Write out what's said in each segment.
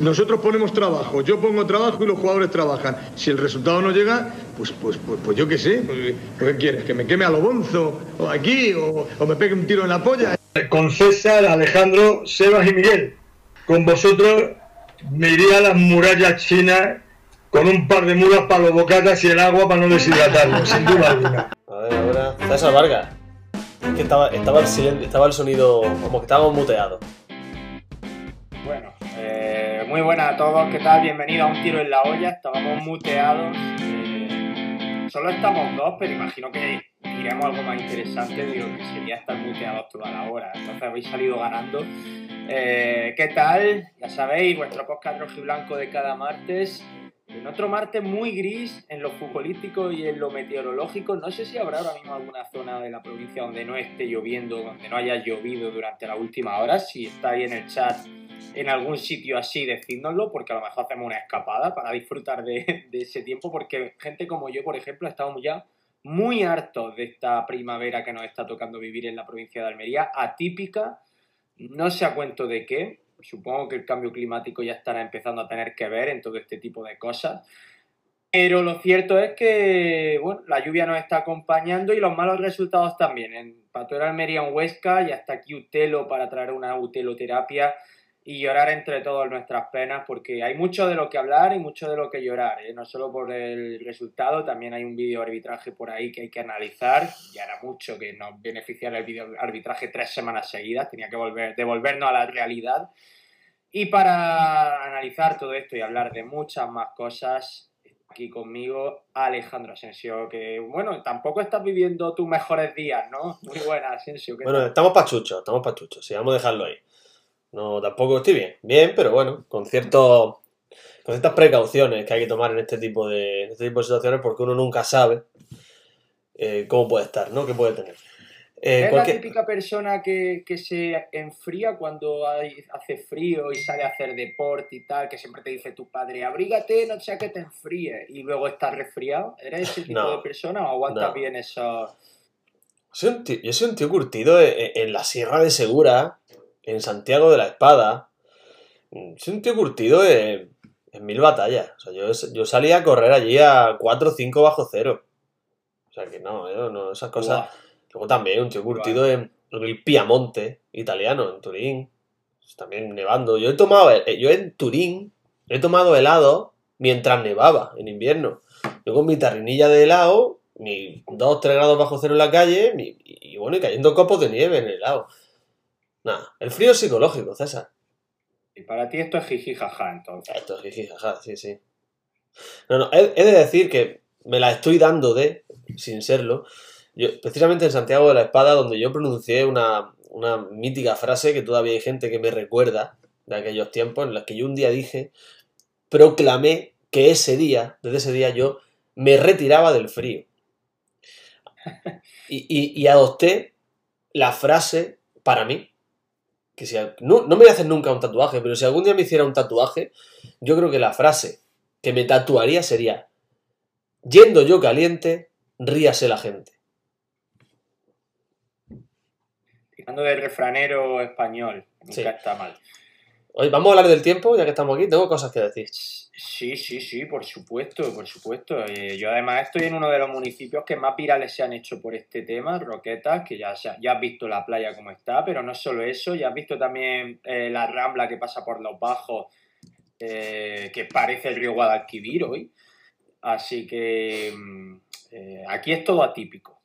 Nosotros ponemos trabajo, yo pongo trabajo y los jugadores trabajan. Si el resultado no llega, pues, pues, pues, pues yo qué sé. Pues, ¿Qué quieres? ¿Que me queme a lo bonzo? ¿O aquí? O, ¿O me pegue un tiro en la polla? Con César, Alejandro, Sebas y Miguel. Con vosotros me iría a las murallas chinas con un par de mulas para los bocatas y el agua para no deshidratarlo, sin duda alguna. A ver, ahora. César Vargas. Es que estaba, estaba, el, estaba el sonido como que estábamos muteados. Bueno, eh, muy buenas a todos, ¿qué tal? Bienvenidos a un tiro en la olla, estábamos muteados. eh, solo estamos dos, pero imagino que diremos algo más interesante de lo que sería estar muteados toda la hora. Entonces habéis salido ganando. Eh, ¿Qué tal? Ya sabéis, vuestro podcast rojiblanco de cada martes. En otro martes muy gris en lo futbolístico y en lo meteorológico. No sé si habrá ahora mismo alguna zona de la provincia donde no esté lloviendo, donde no haya llovido durante la última hora. Si está ahí en el chat en algún sitio así, decídnoslo, porque a lo mejor hacemos una escapada para disfrutar de, ese tiempo, porque gente como yo, por ejemplo, estamos ya muy hartos de esta primavera que nos está tocando vivir en la provincia de Almería, atípica, no sé a cuento de qué, supongo que el cambio climático ya estará empezando a tener que ver en todo este tipo de cosas. Pero lo cierto es que bueno, la lluvia nos está acompañando y los malos resultados también. En Pastora Almería en Huesca ya está aquí Utelo para traer una uteloterapia y llorar entre todos nuestras penas porque hay mucho de lo que hablar y mucho de lo que llorar, ¿eh? no solo por el resultado, también hay un vídeo arbitraje por ahí que hay que analizar, ya era mucho que nos beneficiara el vídeo arbitraje tres semanas seguidas, tenía que volver, devolvernos a la realidad y para analizar todo esto y hablar de muchas más cosas, aquí conmigo Alejandro Asensio, que bueno, tampoco estás viviendo tus mejores días, ¿no? Muy buena Asensio. ¿qué Bueno, estamos pachuchos, estamos pachuchos. Sí, vamos a dejarlo ahí. No, tampoco estoy bien. Bien, pero bueno, con ciertos. Con ciertas precauciones que hay que tomar en este tipo de, en este tipo de situaciones porque uno nunca sabe eh, cómo puede estar, ¿no? ¿Qué puede tener? Eh, ¿Es cualquier- la típica persona que, que se enfría cuando hay- hace frío y sale a hacer deporte y tal, que siempre te dice tu padre, abrígate, no sea que te enfríe, y luego estás resfriado? ¿Eres ese tipo No. de persona o aguantas No. bien eso? Soy un tío- yo soy un tío curtido en, en la Sierra de Segura, en Santiago de la Espada. Soy un tío curtido en, en mil batallas. O sea, yo, yo salía a correr allí a 4 o 5 bajo cero. O sea que no, yo no, esas cosas. Buah, Luego también un tío curtido en, en el Piamonte italiano, en Turín. También nevando. Yo he tomado, eh, yo en Turín he tomado helado mientras nevaba en invierno. Yo con mi tarrinilla de helado, ni 2 3 grados bajo cero en la calle, ni- y bueno, y cayendo copos de nieve en el helado. Nada, el frío es psicológico, César. Y para ti esto es jiji jaja, entonces. Esto es jiji, jaja, sí, sí. No, no, he, he de decir que me la estoy dando de, sin serlo. Yo, precisamente en Santiago de la Espada, donde yo pronuncié una, una mítica frase que todavía hay gente que me recuerda de aquellos tiempos, en los que yo un día dije, proclamé que ese día, desde ese día yo me retiraba del frío. Y, y- y adopté la frase para mí. Que si, al- no, no me voy a hacer nunca un tatuaje, pero si algún día me hiciera un tatuaje, yo creo que la frase que me tatuaría sería, yendo yo caliente, ríase la gente. Tirando de refranero español, nunca Sí. está mal. Hoy vamos a hablar del tiempo, ya que estamos aquí, tengo cosas que decir. Sí, sí, sí, por supuesto, por supuesto. Eh, yo además estoy en uno de los municipios que más virales se han hecho por este tema, Roquetas, que ya, ya has visto la playa como está, pero no solo eso, ya has visto también eh, la rambla que pasa por los bajos, eh, que parece el río Guadalquivir hoy. Así que mm, aquí es todo atípico.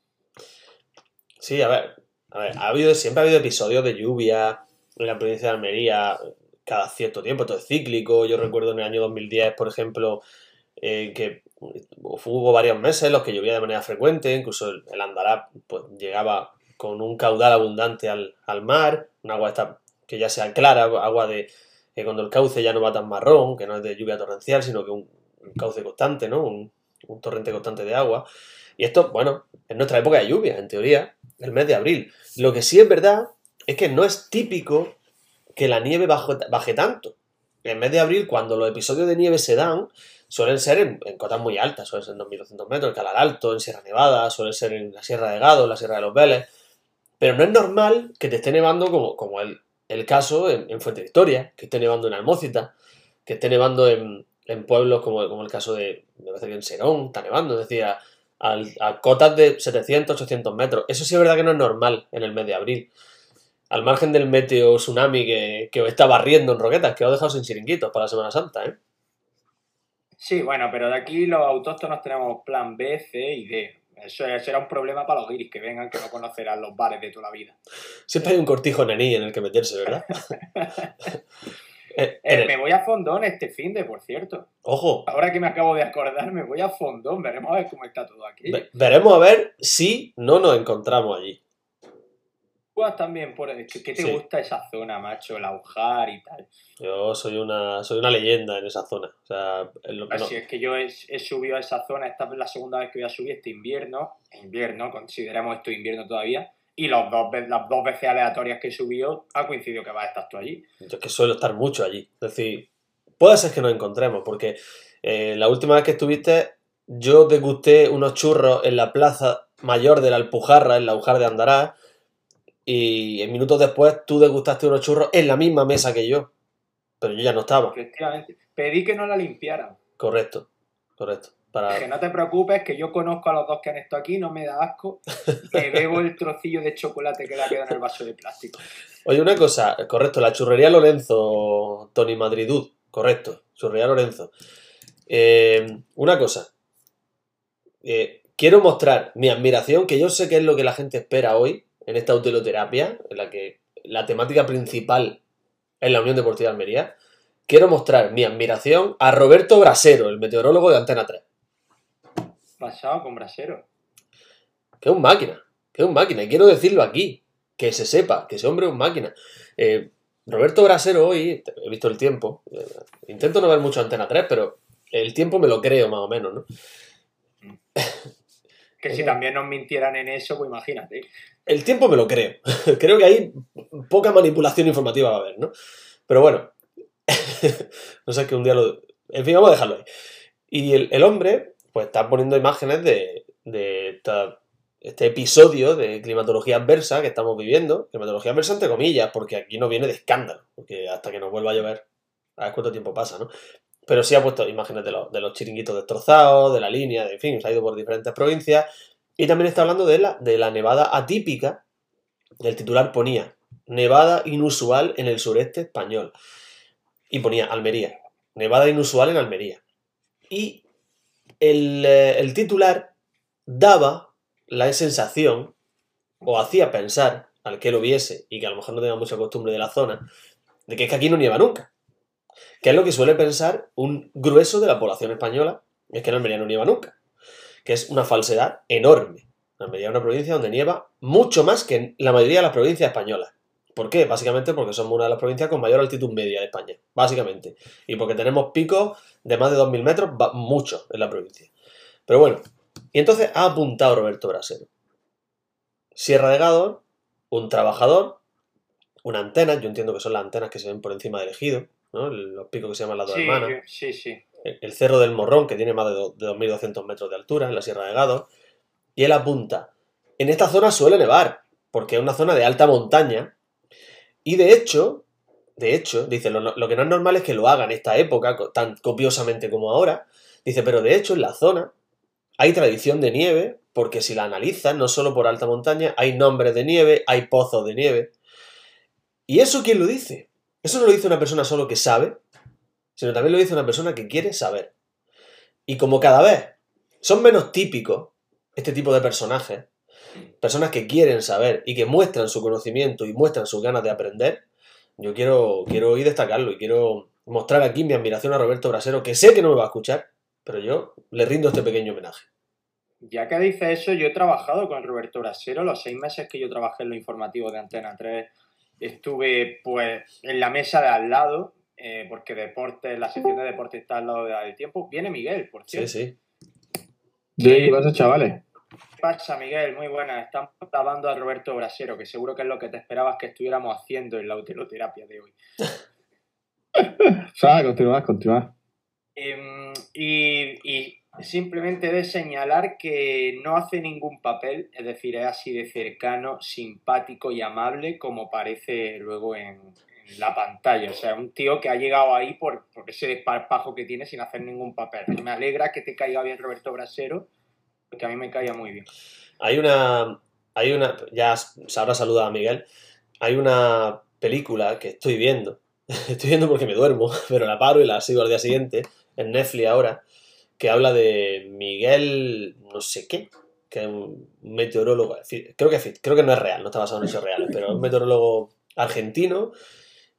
Sí, a ver, a ver, ha habido, siempre ha habido episodios de lluvia en la provincia de Almería cada cierto tiempo, esto es cíclico. Yo recuerdo en el año 2010, por ejemplo, eh, que hubo varios meses en los que llovía de manera frecuente, incluso el, el Andará pues, llegaba con un caudal abundante al, al mar, un agua esta que ya sea clara, agua de eh, cuando el cauce ya no va tan marrón, que no es de lluvia torrencial, sino que un, un cauce constante, ¿no? Un, un torrente constante de agua. Y esto, bueno, es nuestra época de lluvia, en teoría, el mes de abril. Lo que sí es verdad es que no es típico que la nieve bajo- baje tanto. En mes de abril, cuando los episodios de nieve se dan, suelen ser en, cotas muy altas, suelen ser en 2200 metros, en Calar Alto, en Sierra Nevada, suelen ser en la Sierra de Gado, en la Sierra de los Vélez. Pero no es normal que te esté nevando como, como el, el caso en, en Fuente Victoria, que esté nevando en Almócita. que esté nevando en, en pueblos como, como el caso de, me parece que en Serón está nevando, decir, a, a cotas de 700, 800 metros. Eso sí es verdad que no es normal en el mes de abril. Al margen del meteo tsunami que, que os está barriendo en Roquetas, que os ha dejado sin chiringuitos para la Semana Santa, ¿eh? Sí, bueno, pero de aquí los autóctonos tenemos plan B, C y D. Eso será un problema para los guiris que vengan que no conocerán los bares de toda la vida. Siempre hay un cortijo naní en el que meterse, ¿verdad? Eh, Eh, el- me voy a Fondón este fin de, por cierto. Ojo, Ahora que me acabo de acordar, me voy a Fondón. Veremos a ver cómo está todo aquí. ve- veremos a ver si no nos encontramos allí. También por... ¿Qué te Sí. gusta esa zona, macho? El Aujar y tal. Yo soy una, soy una leyenda en esa zona. O sea, en lo- Así es que yo he, he subido a esa zona, esta es la segunda vez que voy a subir este invierno, invierno, consideramos esto invierno todavía, y los dos, las dos veces aleatorias que he subido ha coincidido que vas a estar tú allí. Yo es que suelo estar mucho allí. Es decir, puede ser que nos encontremos, porque eh, la última vez que estuviste, yo degusté unos churros en la plaza mayor de la Alpujarra, en la Ujar de Andará, y minutos después tú degustaste unos churros en la misma mesa que yo. Pero yo ya no estaba. Efectivamente. Pedí que no la limpiaran. Correcto, correcto. Para... Que no te preocupes, que yo conozco a los dos que han estado aquí, no me da asco, que bebo el trocillo de chocolate que le ha quedado en el vaso de plástico. Oye, una cosa, correcto, la churrería Lorenzo, Tony Madridud, correcto, churrería Lorenzo. Eh, una cosa, eh, quiero mostrar mi admiración, que yo sé que es lo que la gente espera hoy en esta utiloterapia, en la que la temática principal es la Unión Deportiva de Almería. Quiero mostrar mi admiración a Roberto Brasero, el meteorólogo de Antena 3, Pasado con brasero. que es un máquina, que es un máquina, y quiero decirlo aquí, que se sepa, que ese hombre es un máquina. Eh, Roberto Brasero hoy, he visto el tiempo, eh, intento no ver mucho Antena 3, pero el tiempo me lo creo más o menos, ¿no? Que si también nos mintieran en eso, pues imagínate. El tiempo me lo creo. creo que ahí poca manipulación informativa va a haber, ¿no? Pero bueno, no sé, que un día lo... En fin, vamos a dejarlo ahí. Y el, el hombre, pues está poniendo imágenes de, de esta- este episodio de climatología adversa que estamos viviendo. Climatología adversa entre comillas, porque aquí no viene de escándalo, porque hasta que nos vuelva a llover, a ver cuánto tiempo pasa, ¿no? Pero sí ha puesto imágenes de, los- de los chiringuitos destrozados, de la línea, de, en fin, se ha ido por diferentes provincias. Y también está hablando de la, de la nevada atípica. El titular ponía nevada inusual en el sureste español. Y ponía Almería. Nevada inusual en Almería. Y el, eh, el titular daba la sensación, o hacía pensar al que lo viese y que a lo mejor no tenga mucha costumbre de la zona, de que es que aquí no nieva nunca. Que es lo que suele pensar un grueso de la población española, es que en Almería no nieva nunca que es una falsedad enorme. Almería es una provincia donde nieva mucho más que en la mayoría de las provincias españolas. ¿Por qué? Básicamente porque somos una de las provincias con mayor altitud media de España. Básicamente. Y porque tenemos picos de más de 2.000 metros, va- mucho en la provincia. Pero bueno, y entonces ha apuntado Roberto Brasero. Sierra de Gádor, un trabajador, una antena, yo entiendo que son las antenas que se ven por encima del ejido, ¿no? los picos que se llaman las dos Sí, hermanas sí, sí. El Cerro del Morrón, que tiene más de, do- de 2.200 metros de altura, en la Sierra de Gádor, y él apunta, en esta zona suele nevar, porque es una zona de alta montaña, y de hecho, de hecho, dice, lo, que no es normal es que lo haga en esta época, tan copiosamente como ahora, dice, pero de hecho en la zona hay tradición de nieve, porque si la analizan, no solo por alta montaña, hay nombres de nieve, hay pozos de nieve. ¿Y eso quién lo dice? Eso no lo dice una persona solo que sabe, sino también lo dice una persona que quiere saber. Y como cada vez son menos típicos este tipo de personajes, personas que quieren saber y que muestran su conocimiento y muestran sus ganas de aprender, yo quiero, quiero hoy destacarlo y quiero mostrar aquí mi admiración a Roberto Brasero, que sé que no me va a escuchar, pero yo le rindo este pequeño homenaje. Ya que dice eso, yo he trabajado con Roberto Brasero. Los seis meses que yo trabajé en lo informativo de Antena 3, estuve pues en la mesa de al lado, eh, porque deporte, la sección de deporte está al lado de la del tiempo. Viene Miguel, por Sí, cierto. sí. ¿Qué pasa, chavales? ¿Qué pasa, Miguel? Muy buenas. Estamos grabando a Roberto Brasero, que seguro que es lo que te esperabas que estuviéramos haciendo en la utiloterapia de hoy. Sara, continuad, continuad. Em, y, y simplemente de señalar que no hace ningún papel, es decir, es así de cercano, simpático y amable como parece luego en, la pantalla. O sea, un tío que ha llegado ahí por, por ese desparpajo que tiene sin hacer ningún papel. Me alegra que te caiga bien Roberto Brasero, porque a mí me caía muy bien. Hay una. Hay una. Ya se habrá saludado a Miguel. Hay una película que estoy viendo. Estoy viendo porque me duermo, pero la paro y la sigo al día siguiente. En Netflix ahora. Que habla de Miguel. No sé qué. Que es un meteorólogo. Creo que, creo que no es real, no está basado en hechos reales, pero es un meteorólogo argentino.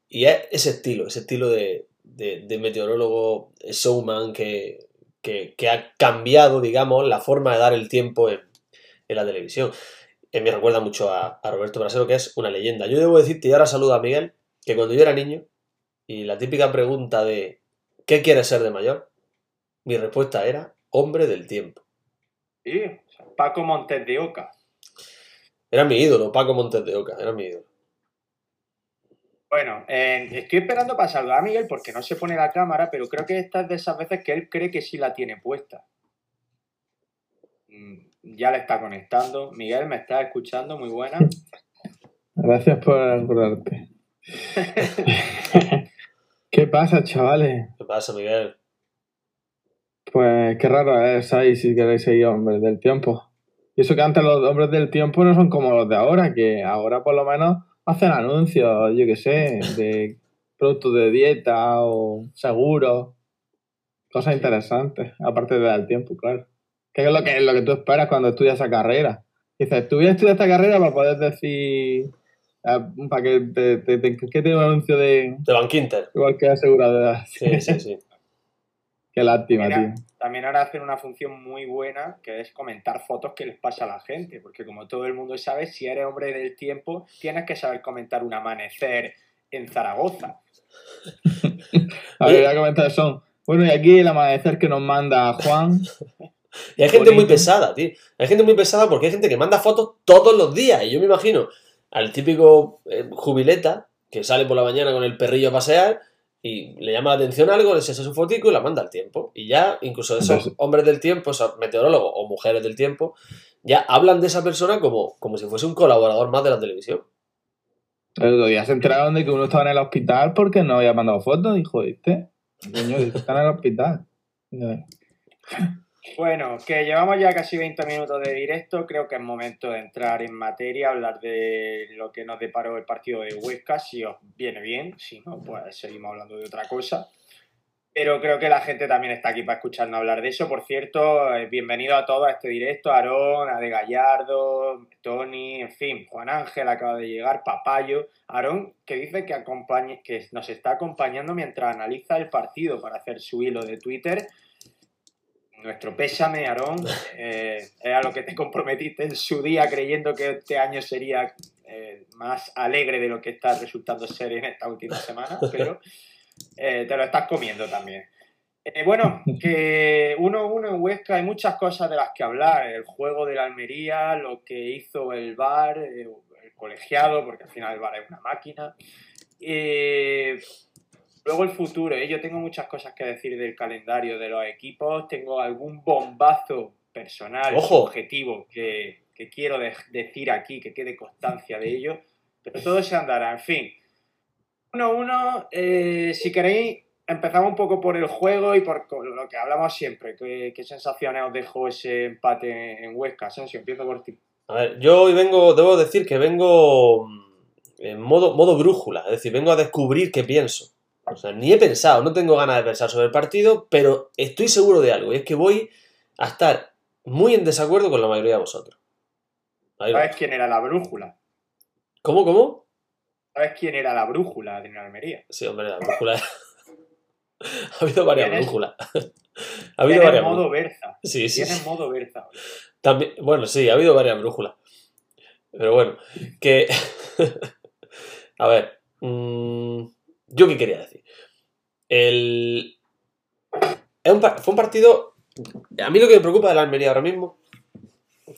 Y es ese estilo, ese estilo de, de, de meteorólogo showman que, que, que, ha cambiado, digamos, la forma de dar el tiempo en, en la televisión. Eh, me recuerda mucho a, a, Roberto Brasero, que es una leyenda. Yo debo decirte, y ahora saludo a Miguel, que cuando yo era niño, y la típica pregunta de ¿qué quieres ser de mayor? Mi respuesta era hombre del tiempo. Sí, Paco Montes de Oca. Era mi ídolo, Paco Montes de Oca, era mi ídolo. Bueno, eh, estoy esperando para saludar a Miguel porque no se pone la cámara, pero creo que esta es de esas veces que él cree que sí la tiene puesta. Mm, ya le está conectando. Miguel, ¿me está escuchando? Muy buena. Gracias por acordarte. ¿Qué pasa, chavales? ¿Qué pasa, Miguel? Pues qué raro es ahí si queréis seguir hombres del tiempo. Y eso que antes los hombres del tiempo no son como los de ahora, que ahora por lo menos hacen anuncios, yo qué sé, de productos de dieta o seguros, cosas interesantes, aparte de dar tiempo, claro. ¿Qué es lo que, es lo que tú esperas cuando estudias esa carrera? Dices, tú voy a estudiar esta carrera para poder decir, uh, para que te, te, te, que tenga un anuncio de... De Bankinter. Igual que aseguradora. Sí, sí, sí. Qué lástima, Mira, tío. También ahora hacen una función muy buena que es comentar fotos que les pasa a la gente, porque como todo el mundo sabe, si eres hombre del tiempo, tienes que saber comentar un amanecer en Zaragoza. a ver, voy a comentar son. Bueno, y aquí el amanecer que nos manda Juan. Y hay gente muy pesada, tío. Hay gente muy pesada porque hay gente que manda fotos todos los días. Y yo me imagino al típico eh, jubileta que sale por la mañana con el perrillo a pasear y le llama la atención algo, le hace su fotico y la manda al tiempo. Y ya, incluso esos Entonces- hombres del tiempo, esos meteorólogos o mujeres del tiempo, ya hablan de esa persona como, como si fuese un colaborador más de la televisión. El otro día se enteraron de que uno estaba en el hospital porque no había mandado fotos. Dijo, ¿viste? Coño, dice, está en el hospital. Bueno, que llevamos ya casi 20 minutos de directo, creo que es momento de entrar en materia, hablar de lo que nos deparó el partido de Huesca, si os viene bien, si no, pues seguimos hablando de otra cosa. Pero creo que la gente también está aquí para escucharnos hablar de eso. Por cierto, eh, bienvenido a todos a este directo, a Aarón, a De Gallardo, Tony, en fin, Juan Ángel acaba de llegar, Papayo. Aarón, que dice que, acompañe, que nos está acompañando mientras analiza el partido para hacer su hilo de Twitter. Nuestro pésame, Aarón, eh, a lo que te comprometiste en su día creyendo que este año sería eh, más alegre de lo que está resultando ser en esta última semana, pero eh, te lo estás comiendo también. Eh, bueno, que 1-1 en Huesca hay muchas cosas de las que hablar. El juego de la Almería, lo que hizo el VAR, el colegiado, porque al final el VAR es una máquina. Eh, luego el futuro, ¿eh? yo tengo muchas cosas que decir del calendario de los equipos. Tengo algún bombazo personal, Ojo. objetivo, que, que quiero de- decir aquí, que quede constancia de ello. Pero todo se andará, en fin. 1-1, eh, si queréis, empezamos un poco por el juego y por lo que hablamos siempre. ¿Qué, qué sensaciones os dejó ese empate en Huesca? Sensio, empiezo por ti. A ver, yo hoy vengo, debo decir que vengo mm, en modo, modo brújula, es decir, vengo a descubrir qué pienso. O sea, ni he pensado, no tengo ganas de pensar sobre el partido, pero estoy seguro de algo, y es que voy a estar muy en desacuerdo con la mayoría de vosotros. ¿Sabes quién era la brújula? ¿Cómo, cómo? ¿Sabes quién era la brújula de Almería? Sí, hombre, la brújula. ha habido varias brújulas. ha habido Tiene varias modo brújulas. Berza. Sí, sí, Tiene modo Berza. También, bueno, sí, ha habido varias brújulas. Pero bueno, que. a ver. mm, ¿Yo qué quería decir? El. fue un partido. A mí lo que me preocupa de la Almería ahora mismo,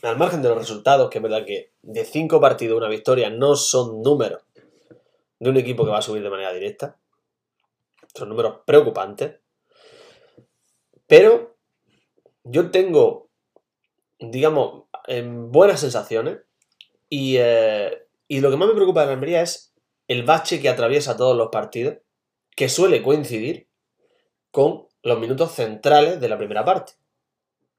al margen de los resultados, que es verdad que de cinco partidos una victoria no son números de un equipo que va a subir de manera directa. Son números preocupantes. Pero yo tengo digamos, en buenas sensaciones. Y, eh, y lo que más me preocupa de la Almería es el bache que atraviesa todos los partidos, que suele coincidir con los minutos centrales de la primera parte,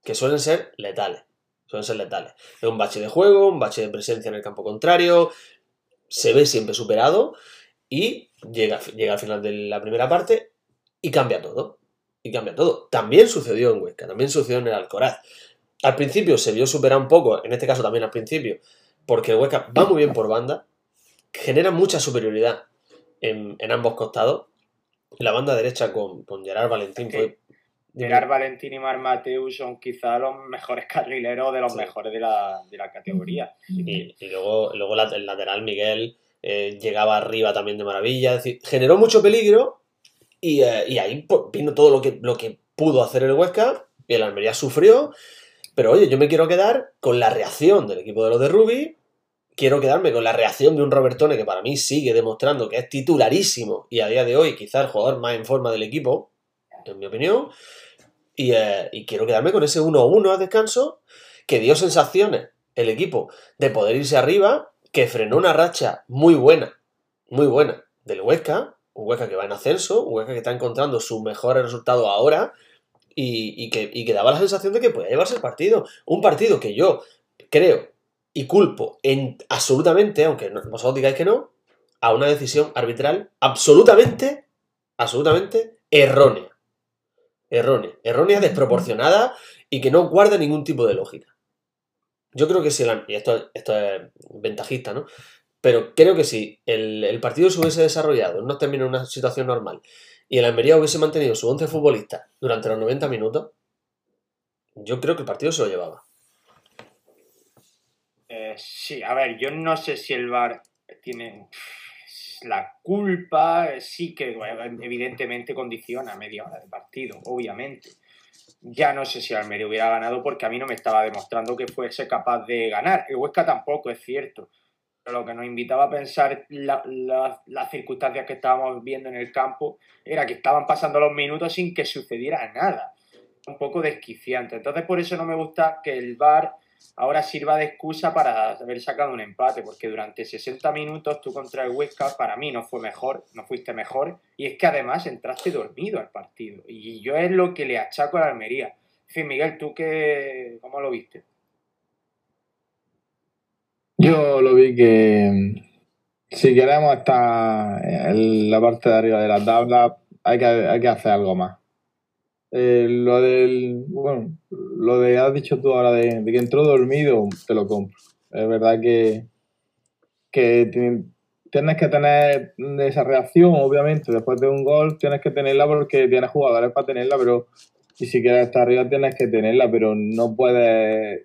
que suelen ser letales. Suelen ser letales. Es un bache de juego, un bache de presencia en el campo contrario, se ve siempre superado y llega, llega al final de la primera parte y cambia todo. Y cambia todo. También sucedió en Huesca, también sucedió en el Alcoraz. Al principio se vio superar un poco, en este caso también al principio, porque el Huesca va muy bien por banda, genera mucha superioridad en, ambos costados. La banda derecha con, con Gerard Valentín fue Gerard Valentín y Mar Mateus son quizá los mejores carrileros de los mejores de la, categoría. Y, luego, luego el lateral Miguel eh, llegaba arriba también de maravilla. Es decir, generó mucho peligro y, eh, ahí pues, vino todo lo que, lo que pudo hacer el Huesca. Y el Almería sufrió. Pero oye, yo me quiero quedar con la reacción del equipo de los de Rubi. Quiero quedarme con la reacción de un Robertone que para mí sigue demostrando que es titularísimo y a día de hoy quizá el jugador más en forma del equipo, en mi opinión. Eh, y, quiero quedarme con ese 1-1 a descanso que dio sensaciones el equipo de poder irse arriba, que frenó una racha muy buena, muy buena del Huesca, un Huesca que va en ascenso, un Huesca que está encontrando sus mejores resultados ahora y, que, y que daba la sensación de que podía llevarse el partido. Un partido que yo creo y culpo en absolutamente, aunque vosotros digáis que no, a una decisión arbitral absolutamente, absolutamente errónea errónea. Errónea, desproporcionada y que no guarda ningún tipo de lógica. Yo creo que si el, y esto, esto es ventajista, ¿no? Pero creo que si el, partido se hubiese desarrollado en unos en una situación normal y el Almería hubiese mantenido su 11 futbolista durante los 90 minutos, yo creo que el partido se lo llevaba. Sí, a ver, yo no sé si el VAR tiene la culpa sí que evidentemente condiciona media hora de partido, obviamente. Ya no sé si Almería hubiera ganado porque a mí no me estaba demostrando que fuese capaz de ganar. El Huesca tampoco, es cierto. Pero lo que nos invitaba a pensar las circunstancias que estábamos viendo en el campo era que estaban pasando los minutos sin que sucediera nada. Un poco desquiciante. Entonces por eso no me gusta que el VAR ahora sirva de excusa para haber sacado un empate, porque durante 60 minutos tú contra el Huesca para mí no fue mejor, no fuiste mejor, y es que además entraste dormido al partido, y yo es lo que le achaco a la Almería. En fin, Miguel, ¿tú qué, cómo lo viste? Yo lo vi que si queremos estar en la parte de arriba de la tabla, hay que, hay que hacer algo más. Eh, lo del. Bueno, lo de. Has dicho tú ahora de, que entró dormido, te lo compro. Es verdad que. Que tienes que tener esa reacción, obviamente, después de un gol, tienes que tenerla porque tienes jugadores para tenerla, pero. Y si quieres estar arriba, tienes que tenerla, pero no puedes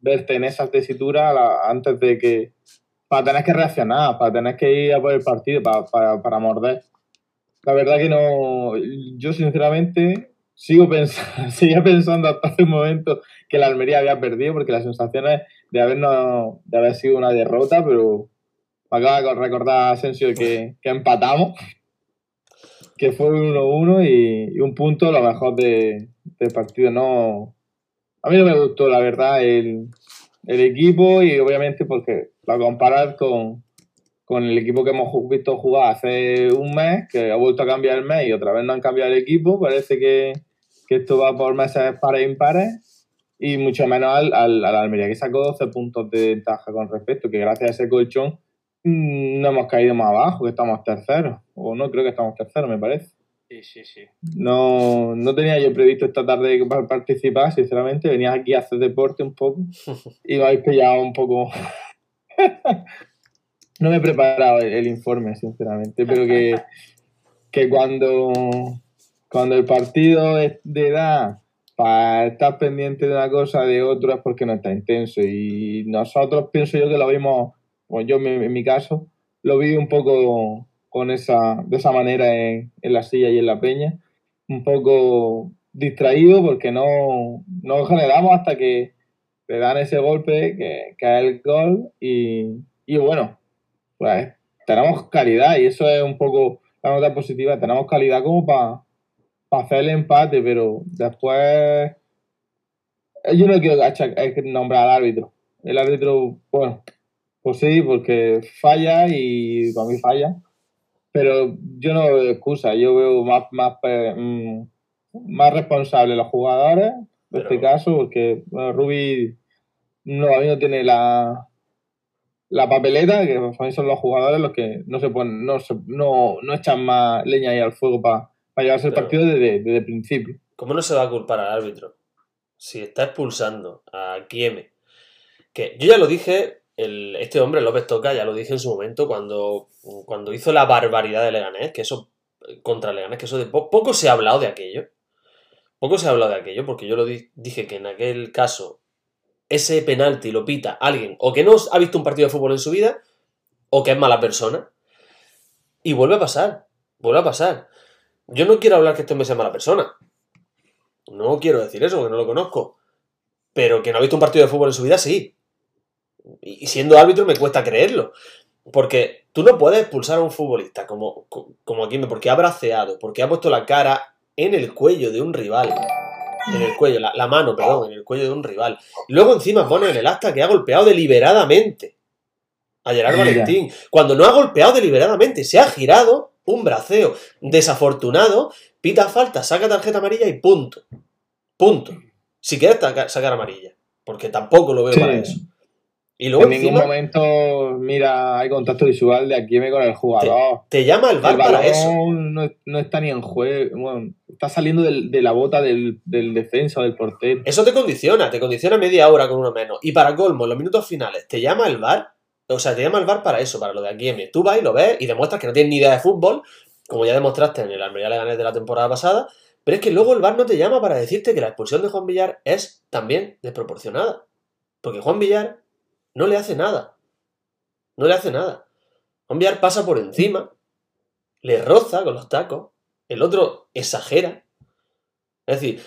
verte en esa tesitura antes de que. Para tener que reaccionar, para tener que ir a por el partido, para, para, para morder. La verdad que no. Yo, sinceramente, sigo pensando, seguía pensando hasta hace un momento que la Almería había perdido porque las sensaciones de habernos, de haber sido una derrota, pero me acaba de recordar Asensio que, que empatamos, que fue un 1-1 y, un punto lo mejor de, del partido. No, a mí no me gustó, la verdad, el, el equipo y obviamente porque la comparar con, con el equipo que hemos visto jugar hace un mes, que ha vuelto a cambiar el mes y otra vez no han cambiado el equipo, parece que, esto va por meses pares e impares, y mucho menos al, al, Almería, que sacó 12 puntos de ventaja con respecto, que gracias a ese colchón mm, no hemos caído más abajo, que estamos terceros, o no creo que estamos terceros, me parece. Sí, sí, sí. No, no tenía yo previsto esta tarde participar, sinceramente. Venía aquí a hacer deporte un poco y me habéis pillado un poco. No me he preparado el, informe, sinceramente, pero que, que cuando, cuando el partido es de edad para estar pendiente de una cosa de otra es porque no está intenso. Y nosotros pienso yo que lo vimos, o yo en, mi caso, lo vi un poco con esa, de esa manera en, la silla y en la peña, un poco distraído porque no, no generamos hasta que le dan ese golpe que, que es el gol y, y bueno, pues tenemos calidad y eso es un poco la nota positiva. Tenemos calidad como para hacer el empate, pero después yo no quiero nombrar al árbitro. El árbitro, bueno, pues sí, porque falla y para mí falla. pero yo no veo excusa, yo veo más, más, mm, más responsables los jugadores, en Pero- este caso, porque bueno, Rubi no, a mí no tiene la, la papeleta, que para mí son los jugadores los que no se ponen, no, se- no, no echan más leña ahí al fuego para llevarse el partido desde, desde el principio. ¿Cómo no se va a culpar al árbitro? Si está expulsando a Kieme. Que yo ya lo dije, el, este hombre, López Toca, ya lo dije en su momento cuando, cuando hizo la barbaridad de Leganés, que eso, contra Leganés, que eso de po- poco se ha hablado de aquello. Poco se ha hablado de aquello, porque yo lo di- dije que en aquel caso ese penalti lo pita alguien o que no ha visto un partido de fútbol en su vida o que es mala persona. Y vuelve a pasar, vuelve a pasar. Yo no quiero hablar que este hombre sea mala persona. No quiero decir eso, porque no lo conozco. Pero que no ha visto un partido de fútbol en su vida, sí. Y siendo árbitro me cuesta creerlo. Porque tú no puedes expulsar a un futbolista como, co- como aquí, porque ha braceado, porque ha puesto la cara en el cuello de un rival. En el cuello, la, la mano, perdón, en el cuello de un rival. Luego encima pone en el acta que ha golpeado deliberadamente a Gerard Mira. Valentín. Cuando no ha golpeado deliberadamente, se ha girado un braceo desafortunado, pita falta, saca tarjeta amarilla y punto. Punto. Si quieres sacar amarilla. Porque tampoco lo veo Sí. para eso. Y luego en ningún momento, mira, hay contacto visual de aquí con el jugador. te llama el VAR el para eso. No, no está ni en juego, bueno, está saliendo del- de la bota del, del defensa o del portero. Eso te condiciona, te condiciona media hora con uno menos. Y para colmo, en los minutos finales, te llama el VAR. O sea, te llama el VAR para eso, para lo de aquí. Tú vas y lo ves y demuestras que no tienes ni idea de fútbol, como ya demostraste en el Almería Leganés de la temporada pasada. Pero es que luego el VAR no te llama para decirte que la expulsión de Juan Villar es también desproporcionada. Porque Juan Villar no le hace nada. No le hace nada. Villar pasa por encima, le roza con los tacos, el otro exagera. Es decir,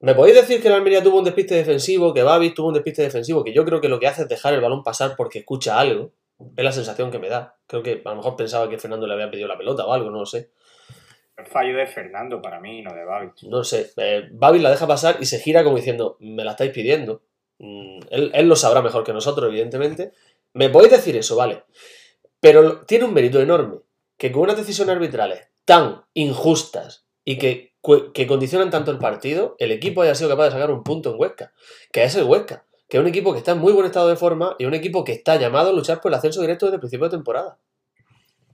¿me podéis decir que el Almería tuvo un despiste defensivo, que Babis tuvo un despiste defensivo, que yo creo que lo que hace es dejar el balón pasar porque escucha algo? Es la sensación que me da. Creo que a lo mejor pensaba que Fernando le había pedido la pelota o algo, no lo sé. El fallo de Fernando para mí, no de Babich. No sé. Eh, Babis la deja pasar y se gira como diciendo, me la estáis pidiendo. Mm, él, él lo sabrá mejor que nosotros, evidentemente. Me podéis decir eso, vale. Pero tiene un mérito enorme que con unas decisiones arbitrales tan injustas y que, que condicionan tanto el partido, el equipo haya sido capaz de sacar un punto en Huesca, que es el Huesca, que es un equipo que está en muy buen estado de forma y un equipo que está llamado a luchar por el ascenso directo desde el principio de temporada.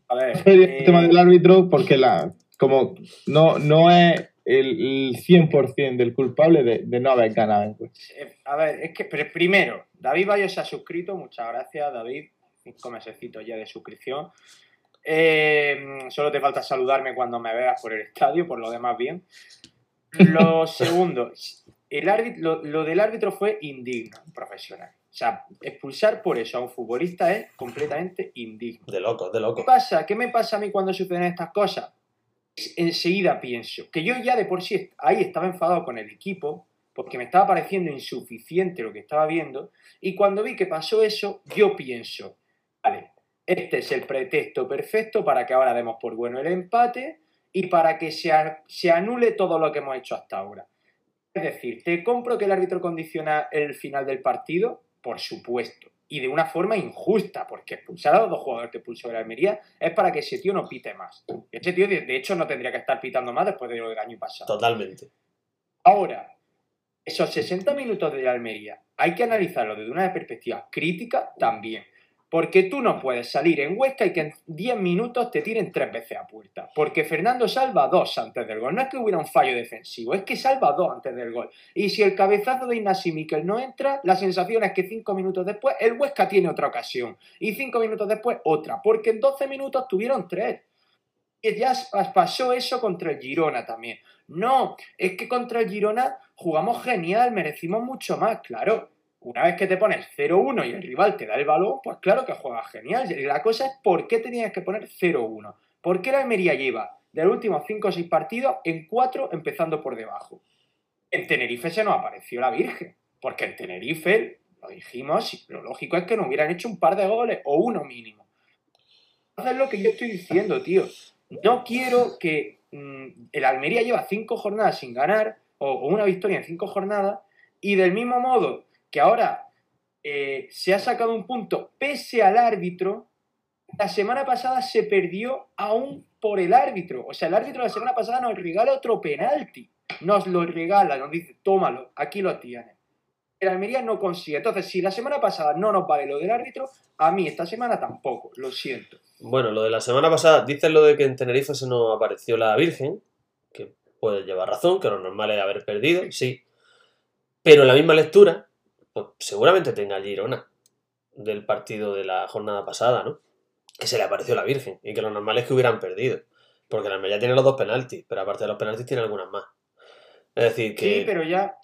A ver, el eh, tema del árbitro porque la como no, no es el, el 100% del culpable de, de no haber ganado. pues. eh, a ver, es que pero primero, David Bayo se ha suscrito, muchas gracias, David. Cinco mesecitos ya de suscripción. Eh, solo te falta saludarme cuando me veas por el estadio, por lo demás bien. Lo segundo, el árbitro, lo, lo del árbitro fue indigno, profesional. O sea, expulsar por eso a un futbolista es completamente indigno. De loco, de ¿Qué loco. pasa? ¿Qué me pasa a mí cuando suceden estas cosas? Enseguida pienso que yo ya de por sí ahí estaba enfadado con el equipo porque me estaba pareciendo insuficiente lo que estaba viendo y cuando vi que pasó eso, yo pienso, vale, este es el pretexto perfecto para que ahora demos por bueno el empate y para que se, se anule todo lo que hemos hecho hasta ahora. Es decir, ¿te compro que el árbitro condiciona el final del partido? Por supuesto. Y de una forma injusta, porque expulsar a los dos jugadores que expulsó el Almería es para que ese tío no pite más. Ese tío, de de hecho, no tendría que estar pitando más después de lo del año pasado. Totalmente. Ahora, esos 60 minutos de Almería hay que analizarlo desde una perspectiva crítica también. Porque tú no puedes salir en Huesca y que en 10 minutos te tiren tres veces a puerta. Porque Fernando salva dos antes del gol. No es que hubiera un fallo defensivo, es que salva dos antes del gol. Y si el cabezazo de Ignasi Miquel no entra, la sensación es que 5 minutos después el Huesca tiene otra ocasión. Y 5 minutos después otra. Porque en 12 minutos tuvieron tres. Y ya pas- pasó eso contra el Girona también. No, es que contra el Girona jugamos genial, merecimos mucho más, claro. Una vez que te pones 0-1 y el rival te da el balón, pues claro que juegas genial. La cosa es por qué tenías que poner 0-1. ¿Por qué la Almería lleva de los últimos 5 o 6 partidos en 4 empezando por debajo? En Tenerife se nos apareció la Virgen. Porque en Tenerife, lo dijimos, lo lógico es que nos hubieran hecho un par de goles o uno mínimo. Entonces es lo que yo estoy diciendo, tío. No quiero que mm, el Almería lleva cinco jornadas sin ganar, o, o una victoria en cinco jornadas, y del mismo modo que ahora eh, se ha sacado un punto pese al árbitro, la semana pasada se perdió aún por el árbitro. O sea, el árbitro la semana pasada nos regala otro penalti. Nos lo regala, nos dice, tómalo, aquí lo tienes. El Almería no consigue. Entonces, si la semana pasada no nos vale lo del árbitro, a mí esta semana tampoco, lo siento. Bueno, lo de la semana pasada, dices lo de que en Tenerife se nos apareció la Virgen, que puede llevar razón, que lo normal es haber perdido, sí. Pero en la misma lectura, seguramente tenga Girona del partido de la jornada pasada, ¿no? Que se le apareció la Virgen y que lo normal es que hubieran perdido. Porque la Almería tiene los dos penaltis, pero aparte de los penaltis tiene algunas más. Es decir, que. Sí, pero ya.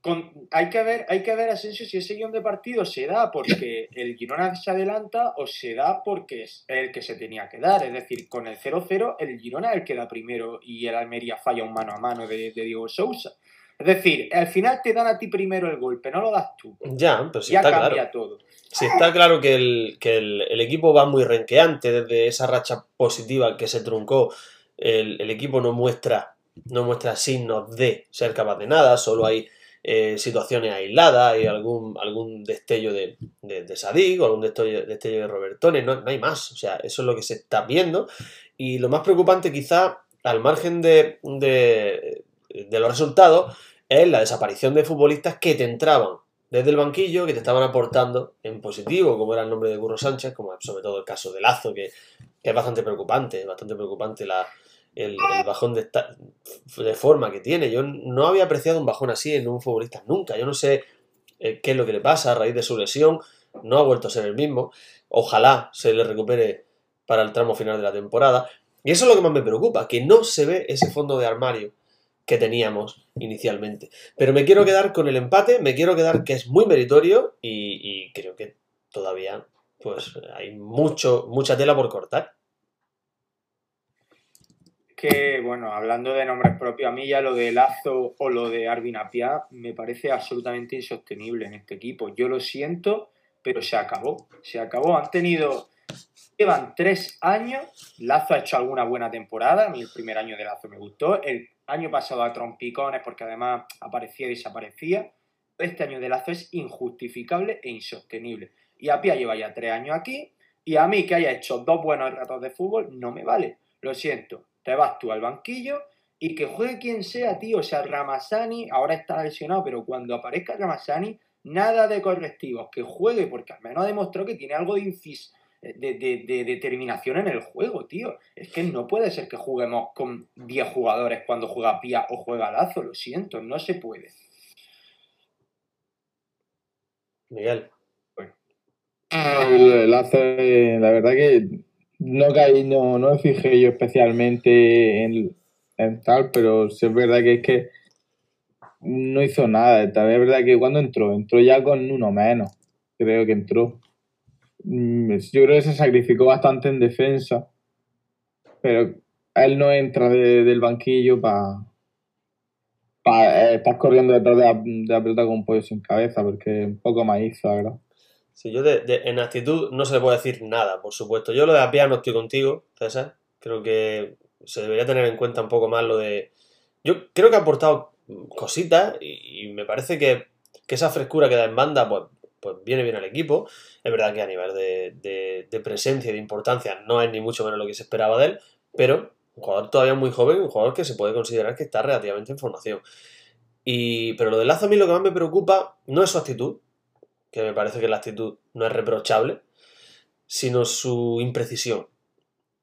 con- hay, que ver, hay que ver, Asensio, si ese guion de partido se da porque el Girona se adelanta o se da porque es el que se tenía que dar. Es decir, con el 0-0, el Girona es el que da primero y el Almería falla un mano a mano de, de Diego Sousa. Es decir, al final te dan a ti primero el golpe, no lo das tú. Ya, pero sí ya está cambia claro. todo. Sí está claro que, el, que el, el equipo va muy renqueante desde esa racha positiva que se truncó. El, el equipo no muestra, no muestra signos de ser capaz de nada, solo hay eh, situaciones aisladas, hay algún, algún destello de, de, de Sadik o algún destello, destello de Robertones, no, no hay más. O sea, eso es lo que se está viendo. Y lo más preocupante, quizá, al margen de, de, de los resultados, es la desaparición de futbolistas que te entraban desde el banquillo, que te estaban aportando en positivo, como era el nombre de Curro Sánchez, como sobre todo el caso de Lazo, que, es bastante preocupante, bastante preocupante la, el, bajón de forma que tiene. Yo no había apreciado un bajón así en un futbolista nunca. Yo no sé eh, qué es lo que le pasa a raíz de su lesión. No ha vuelto a ser el mismo. Ojalá se le recupere para el tramo final de la temporada. Y eso es lo que más me preocupa, que no se ve ese fondo de armario que teníamos inicialmente. Pero me quiero quedar con el empate, me quiero quedar que es muy meritorio y, creo que todavía pues hay mucho, mucha tela por cortar. que, bueno, hablando de nombres propios, a mí ya lo de Lazo o lo de Arvin Apia me parece absolutamente insostenible en este equipo. Yo lo siento, pero se acabó. Se acabó. Han tenido. Llevan tres años. Lazo ha hecho alguna buena temporada. A mí el primer año de Lazo me gustó. El año pasado a trompicones, porque además aparecía y desaparecía. Este año de Lazo es injustificable e insostenible. Y Apia lleva ya tres años aquí. Y a mí que haya hecho dos buenos ratos de fútbol no me vale. Lo siento, te vas tú al banquillo y que juegue quien sea, tío. O sea, Ramasani ahora está lesionado, pero cuando aparezca Ramasani, nada de correctivos. Que juegue, porque al menos ha demostrado que tiene algo de, infis- de, de- de determinación en el juego, tío. Es que no puede ser que juguemos con 10 jugadores cuando juega Pía o juega Lazo. Lo siento, no se puede. Miguel. El hace, la verdad que no caí, no, no me fijé yo especialmente en, en tal, pero sí es verdad que es que no hizo nada. También es verdad que cuando entró, entró ya con uno menos. Creo que entró. Mm, Yo creo que se sacrificó bastante en defensa, pero él no entra de- del banquillo para pa, estar corriendo detrás de la, pelota con un pollo sin cabeza, porque un poco la verdad. Si yo de- en actitud no se le puede decir nada, por supuesto. Yo lo de Apia no estoy contigo, César. Creo que se debería tener en cuenta un poco más lo de... Yo creo que ha aportado cositas y, y me parece que, que esa frescura que da en banda pues, pues viene bien al equipo. Es verdad que a nivel de, de- presencia y de importancia no es ni mucho menos lo que se esperaba de él, pero un jugador todavía muy joven, un jugador que se puede considerar que está relativamente en formación. Y, pero lo de Lazo a mí lo que más me preocupa no es su actitud, que me parece que la actitud no es reprochable, sino su imprecisión.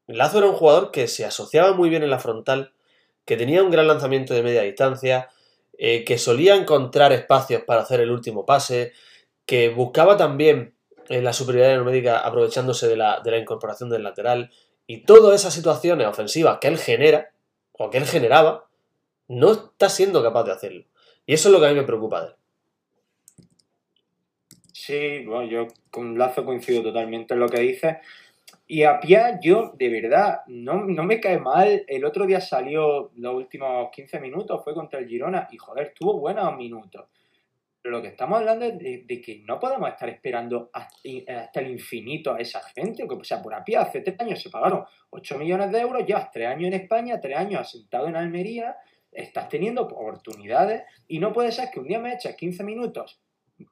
Lazo era un jugador que se asociaba muy bien en la frontal, que tenía un gran lanzamiento de media distancia, eh, que solía encontrar espacios para hacer el último pase, que buscaba también eh, la superioridad numérica aprovechándose de la, de la incorporación del lateral, y todas esas situaciones ofensivas que él genera, o que él generaba, no está siendo capaz de hacerlo. Y eso es lo que a mí me preocupa de él. Sí, bueno, yo con Lazo coincido totalmente en lo que dices. Y a Pia, yo, de verdad, no, no me cae mal. El otro día salió los últimos 15 minutos, fue contra el Girona, y joder, tuvo buenos minutos. Lo que estamos hablando es de, que no podemos estar esperando hasta, hasta el infinito a esa gente. O sea, por Apia hace tres años se pagaron 8 millones de euros, llevas tres años en España, tres años asentado en Almería, estás teniendo oportunidades y no puede ser que un día me eches 15 minutos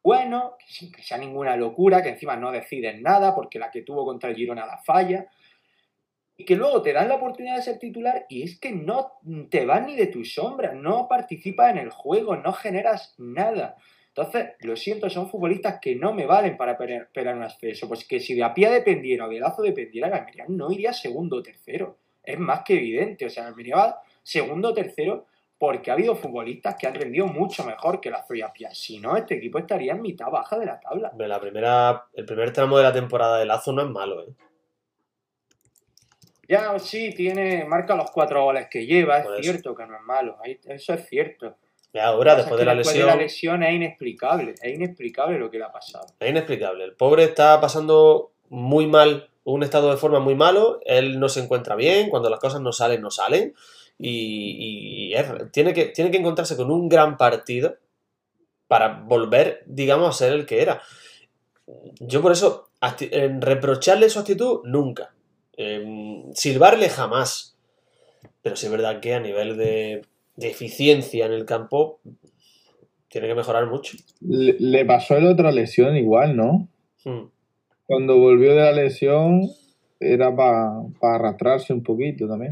bueno, sin que sea ninguna locura, que encima no deciden nada porque la que tuvo contra el Girona la falla. Y que luego te dan la oportunidad de ser titular y es que no te vas ni de tu sombra, no participas en el juego, no generas nada. Entonces, lo siento, son futbolistas que no me valen para esperar un ascenso. Pues que si de a pie dependiera o de Lazo dependiera, el Almería no iría segundo o tercero. Es más que evidente. O sea, el Almería va segundo o tercero porque ha habido futbolistas que han rendido mucho mejor que Lazo y Apia. Si no, este equipo estaría en mitad baja de la tabla. La primera, el primer tramo de la temporada de Lazo no es malo, ¿eh? Ya, sí, tiene, marca los cuatro goles que lleva, es cierto que no es malo, eso es cierto. Ahora, después de la lesión. la lesión es inexplicable, es inexplicable lo que le ha pasado. Es inexplicable. El pobre está pasando muy mal, un estado de forma muy malo, él no se encuentra bien, cuando las cosas no salen, no salen. Y, tiene, que, tiene que encontrarse con un gran partido para volver, digamos, a ser el que era. Yo por eso, reprocharle su actitud, nunca. Em, silbarle jamás. Pero sí es verdad que a nivel de, eficiencia en el campo tiene que mejorar mucho. Le, pasó el otra lesión igual, ¿no? Hmm. Cuando volvió de la lesión era para arrastrarse un poquito también.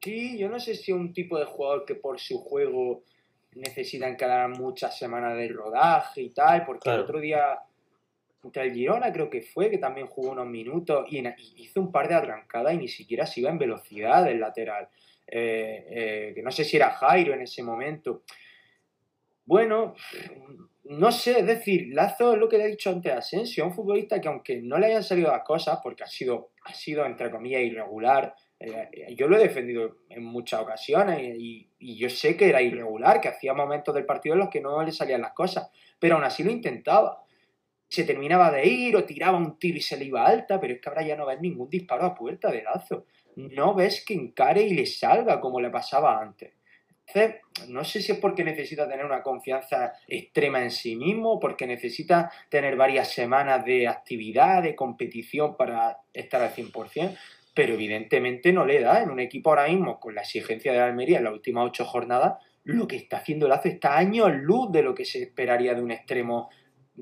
Sí, yo no sé si es un tipo de jugador que por su juego necesita encarar muchas semanas de rodaje y tal, porque el otro día contra el Girona creo que fue, que también jugó unos minutos y, hizo un par de arrancadas y ni siquiera se iba en velocidad del lateral. Eh, eh, que no sé si era Jairo en ese momento. Bueno, no sé, es decir, Lazo es lo que le he dicho antes a Asensio, un futbolista que aunque no le hayan salido las cosas, porque ha sido, ha sido entre comillas irregular, eh, yo lo he defendido en muchas ocasiones y, yo sé que era irregular, que hacía momentos del partido en los que no le salían las cosas, pero aún así lo intentaba. Se terminaba de ir o tiraba un tiro y se le iba alta, pero es que ahora ya no ves ningún disparo a puerta de lazo. No ves que encare y le salga como le pasaba antes. Entonces, no sé si es porque necesita tener una confianza extrema en sí mismo, porque necesita tener varias semanas de actividad, de competición para estar al 100%, pero evidentemente no le da en un equipo ahora mismo con la exigencia de la Almería en las últimas ocho jornadas. Lo que está haciendo el ACE está años luz de lo que se esperaría de un extremo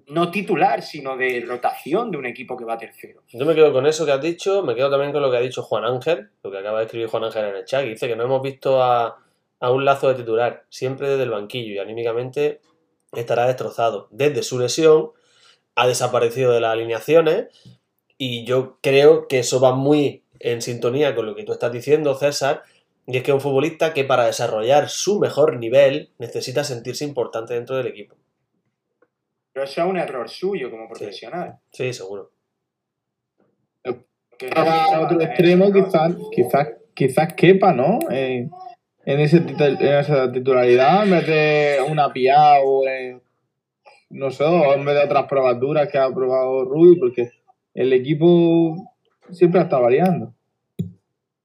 no titular, sino de rotación de un equipo que va tercero. Yo me quedo con eso que has dicho, me quedo también con lo que ha dicho Juan Ángel, lo que acaba de escribir Juan Ángel en el chat, que dice que no hemos visto a, a un lazo de titular, siempre desde el banquillo y anímicamente estará destrozado. Desde su lesión ha desaparecido de las alineaciones y yo creo que eso va muy en sintonía con lo que tú estás diciendo, César, y es que un futbolista que para desarrollar su mejor nivel necesita sentirse importante dentro del equipo. Pero eso es un error suyo como profesional. Sí, seguro. A otro extremo quizás, quizás, quizás quepa, ¿no? en, ese en esa titularidad, en vez de una PIA o no sé, en vez de otras probaturas que ha probado Rui, porque el equipo siempre está variando.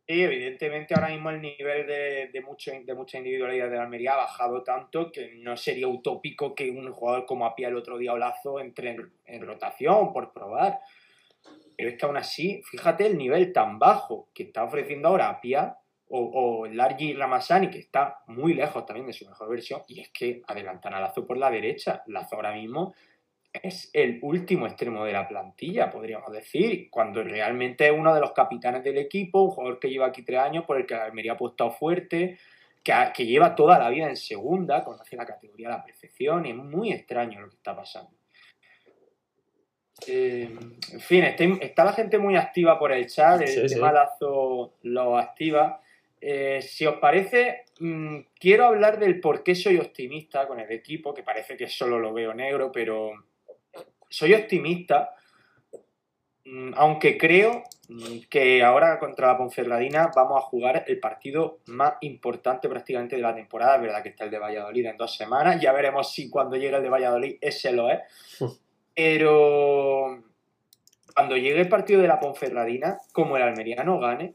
Sí, evidentemente ahora mismo el nivel de, de, mucho, de mucha individualidad de la Almería ha bajado tanto que no sería utópico que un jugador como Apia el otro día o Lazo entre en, rotación por probar. Pero es que aún así, fíjate el nivel tan bajo que está ofreciendo ahora Apia o, o Largi Ramasani, que está muy lejos también de su mejor versión, y es que adelantan a Lazo por la derecha. Lazo ahora mismo es el último extremo de la plantilla, podríamos decir, cuando realmente es uno de los capitanes del equipo, un jugador que lleva aquí tres años, por el que la Almería ha apostado fuerte, que, lleva toda la vida en segunda, conoce la categoría a la perfección, y es muy extraño lo que está pasando. Eh, en fin, está, la gente muy activa por el chat, el tema Lazo lo activa. Eh, si os parece, mm, quiero hablar del por qué soy optimista con el equipo, que parece que solo lo veo negro, pero soy optimista, mm, aunque creo mm, que ahora contra la Ponferradina vamos a jugar el partido más importante prácticamente de la temporada. Es verdad que está el de Valladolid en dos semanas. Ya veremos si cuando llegue el de Valladolid ese lo es. Pero cuando llegue el partido de la Ponferradina, como el Almería no gane,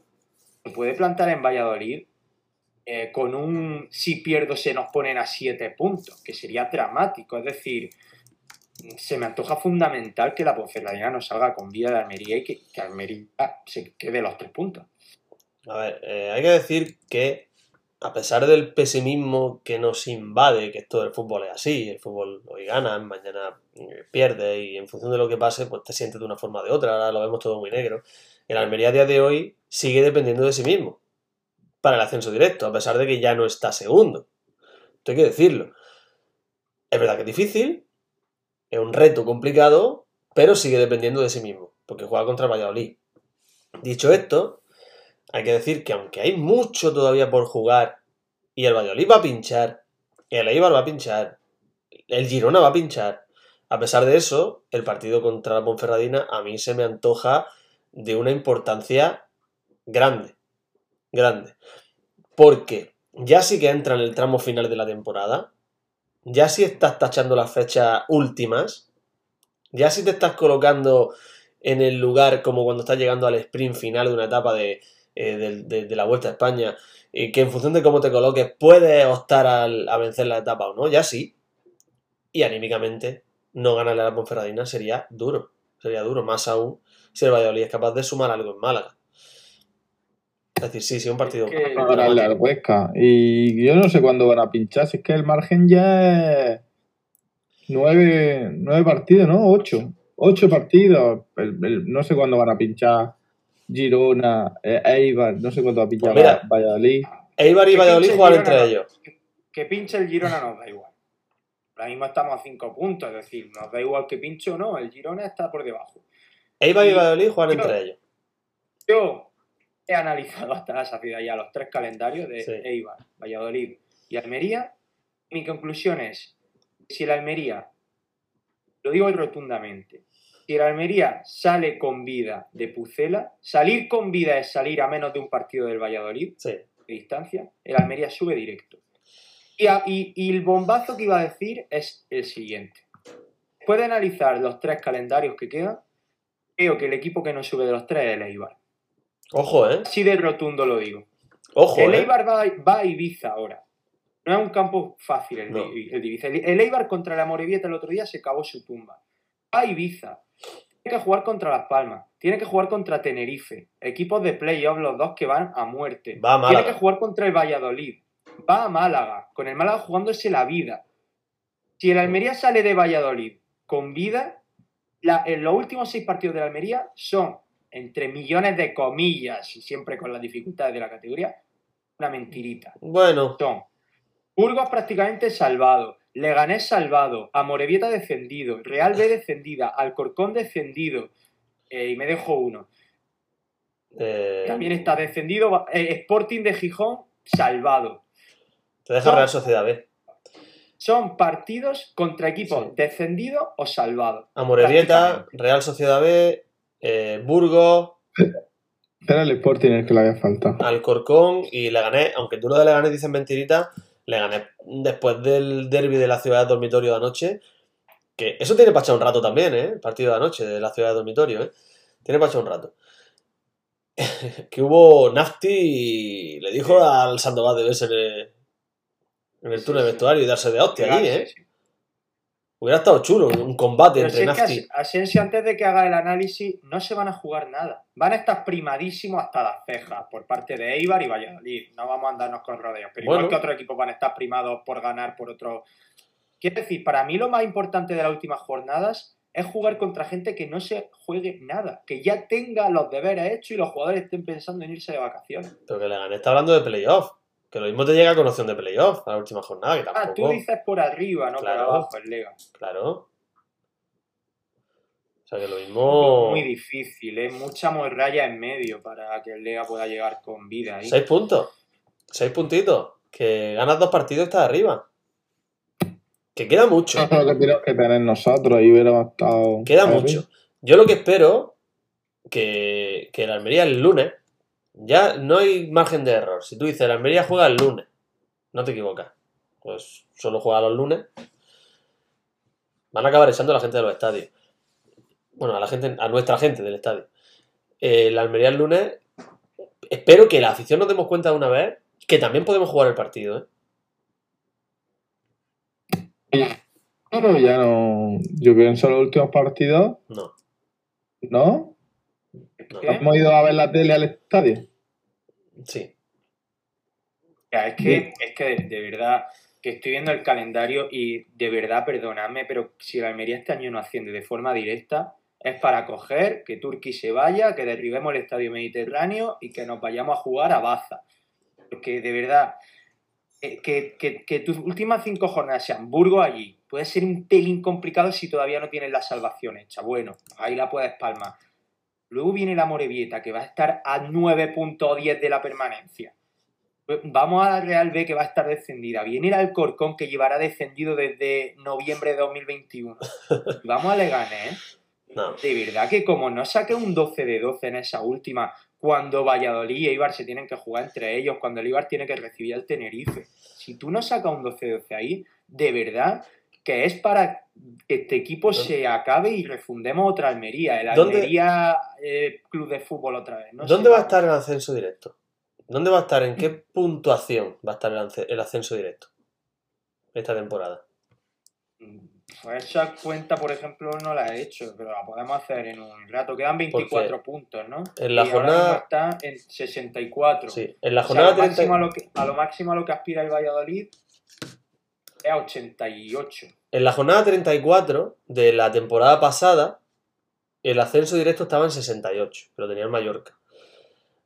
se puede plantar en Valladolid eh, con un si pierdo se nos ponen a siete puntos, que sería dramático. Es decir, se me antoja fundamental que la Ponferradina no salga con vida de Almería y que, Almería se quede los tres puntos. A ver, eh, hay que decir que a pesar del pesimismo que nos invade, que esto del fútbol es así, el fútbol hoy gana, mañana eh, pierde y en función de lo que pase, pues te sientes de una forma o de otra, ahora lo vemos todo muy negro. El Almería a día de hoy sigue dependiendo de sí mismo para el ascenso directo, a pesar de que ya no está segundo. Esto hay que decirlo. Es verdad que es difícil, es un reto complicado, pero sigue dependiendo de sí mismo, porque juega contra Valladolid. Dicho esto, hay que decir que aunque hay mucho todavía por jugar y el Valladolid va a pinchar, el Eibar va a pinchar, el Girona va a pinchar, a pesar de eso, el partido contra la Ponferradina a mí se me antoja de una importancia grande, grande. Porque ya sí que entra en el tramo final de la temporada, ya sí estás tachando las fechas últimas, ya sí te estás colocando en el lugar como cuando estás llegando al sprint final de una etapa de, eh, la Vuelta a España, y que en función de cómo te coloques puedes optar a vencer la etapa o no, ya sí. Y anímicamente, no ganarle a la Ponferradina sería duro, sería duro, más aún si el Valladolid es capaz de sumar algo en Málaga. Es decir, sí, sí, un partido. para ganarle al Huesca. Y yo no sé cuándo van a pinchar, si es que el margen ya es nueve, nueve partidos, ¿no? Ocho. Ocho partidos. no sé cuándo van a pinchar Girona, eh, Eibar, no sé cuándo va a pinchar Pues mira, Valladolid. Eibar y Valladolid juegan entre ellos. Que pinche el Girona nos da igual. Ahora mismo estamos a cinco puntos, es decir, nos da igual que pinche o no, el Girona está por debajo. Eibar y Valladolid juegan entre ellos. Yo he analizado hasta la saciedad ya los tres calendarios de Eibar, Valladolid y Almería. Mi conclusión es, si el Almería, lo digo rotundamente, si el Almería sale con vida de Pucela, salir con vida es salir a menos de un partido del Valladolid, de distancia, el Almería sube directo. Y, y, el bombazo que iba a decir es el siguiente. Puede analizar los tres calendarios que quedan. Creo que el equipo que no sube de los tres es el Eibar. Ojo, ¿eh? Así de rotundo lo digo. Ojo, el ¿eh? Eibar va, va, a Ibiza ahora. No es un campo fácil el, el Ibiza. El, Eibar contra la Morevieta el otro día se cavó su tumba. Va a Ibiza. Tiene que jugar contra Las Palmas. Tiene que jugar contra Tenerife. Equipos de playoff, los dos que van a muerte. Va a Tiene que jugar contra el Valladolid. Va a Málaga. Con el Málaga jugándose la vida. Si el Almería sale de Valladolid con vida, en los últimos seis partidos de la Almería son entre millones de comillas y siempre con las dificultades de la categoría, una mentirita. Bueno. Son Burgos prácticamente salvado, Leganés salvado, Amorebieta descendido, Real B descendida, Alcorcón descendido, eh, y me dejo uno. Eh, También está descendido eh, Sporting de Gijón salvado. Te deja Real Sociedad B. Son partidos contra equipos descendidos o salvados. Amorebieta, Real Sociedad B, eh, Burgos. Era el Sporting el que le había faltado. Alcorcón y Leganés, aunque tú lo de Leganés dicen mentirita, Leganés después del derby de la ciudad de dormitorio de anoche, que eso tiene para echar un rato también, ¿eh? El partido de anoche de la ciudad de dormitorio, ¿eh? Tiene para echar un rato. que hubo Nafti y le dijo al Sandoval de verse en el, en el túnel vestuario y darse de hostia allí, ¿eh? Hubiera estado chulo un combate Pero entre si Nafti. Es que Asensio, antes de que haga el análisis, no se van a jugar nada. Van a estar primadísimos hasta las cejas por parte de Eibar y Valladolid. No vamos a andarnos con rodeos. Pero Bueno. igual que otros equipos van a estar primados por ganar por otro. Quiero decir, para mí lo más importante de las últimas jornadas es jugar contra gente que no se juegue nada. Que ya tenga los deberes hechos y los jugadores estén pensando en irse de vacaciones. Pero que Leganés está hablando de playoff. Que lo mismo te llega con opción de playoff a la última jornada, que Ah, tampoco. tú dices por arriba, no Claro. por abajo, el Lega. Claro. O sea que lo mismo. Muy difícil, es mucha morralla en medio para que el Lega pueda llegar con vida ahí. Seis puntos. Seis puntitos. Que ganas dos partidos y estás arriba. Que queda mucho. Eso es lo que tenemos que tener nosotros y hubiéramos estado. Queda mucho. Yo lo que espero que, que el Almería el lunes. Ya no hay margen de error. Si tú dices el Almería juega el lunes, no te equivocas. Pues solo juega los lunes. Van a acabar echando a la gente de los estadios. Bueno, a la gente, a nuestra gente del estadio. Eh, el Almería el lunes. Espero que la afición nos demos cuenta de una vez que también podemos jugar el partido, ¿eh? Pero ya no. Yo pienso en los últimos partidos, No. ¿no? Hemos ido a ver la tele al estadio. Sí. es que, es que de, de verdad que estoy viendo el calendario y de verdad, perdonadme, pero si la Almería este año no asciende de forma directa, es para coger, que Turquía se vaya, que derribemos el estadio mediterráneo y que nos vayamos a jugar a Baza. Porque de verdad, eh, que, que- que tus últimas cinco jornadas sean Burgos allí, puede ser un pelín complicado si todavía no tienes la salvación hecha. Bueno, ahí la puedes palmar. Luego viene la Morevieta, que va a estar a 9.10 de la permanencia. Vamos a la Real B, que va a estar descendida. Viene el Alcorcón, que llevará descendido desde noviembre de 2021. Y Vamos a Leganés. No. De verdad que como no saque un 12 de 12 en esa última, cuando Valladolid y Eibar se tienen que jugar entre ellos, cuando el Eibar tiene que recibir al Tenerife, si tú no sacas un 12 de 12 ahí, de verdad que es para que este equipo se acabe y refundemos otra Almería, el ¿Dónde- Almería eh, Club de Fútbol otra vez. No ¿Dónde sé, va a estar el ascenso directo? ¿Dónde va a estar? ¿En qué puntuación va a estar el ascenso directo? Esta temporada. Pues esa cuenta, por ejemplo, no la he hecho, pero la podemos hacer en un rato. Quedan 24 puntos, ¿no? en la y jornada- está en 64. Sí. En la O sea, jornada a, lo 30 máximo a, lo que, a lo máximo a lo que aspira el Valladolid a 88. En la jornada 34 de la temporada pasada, el ascenso directo estaba en 68, pero tenía el Mallorca.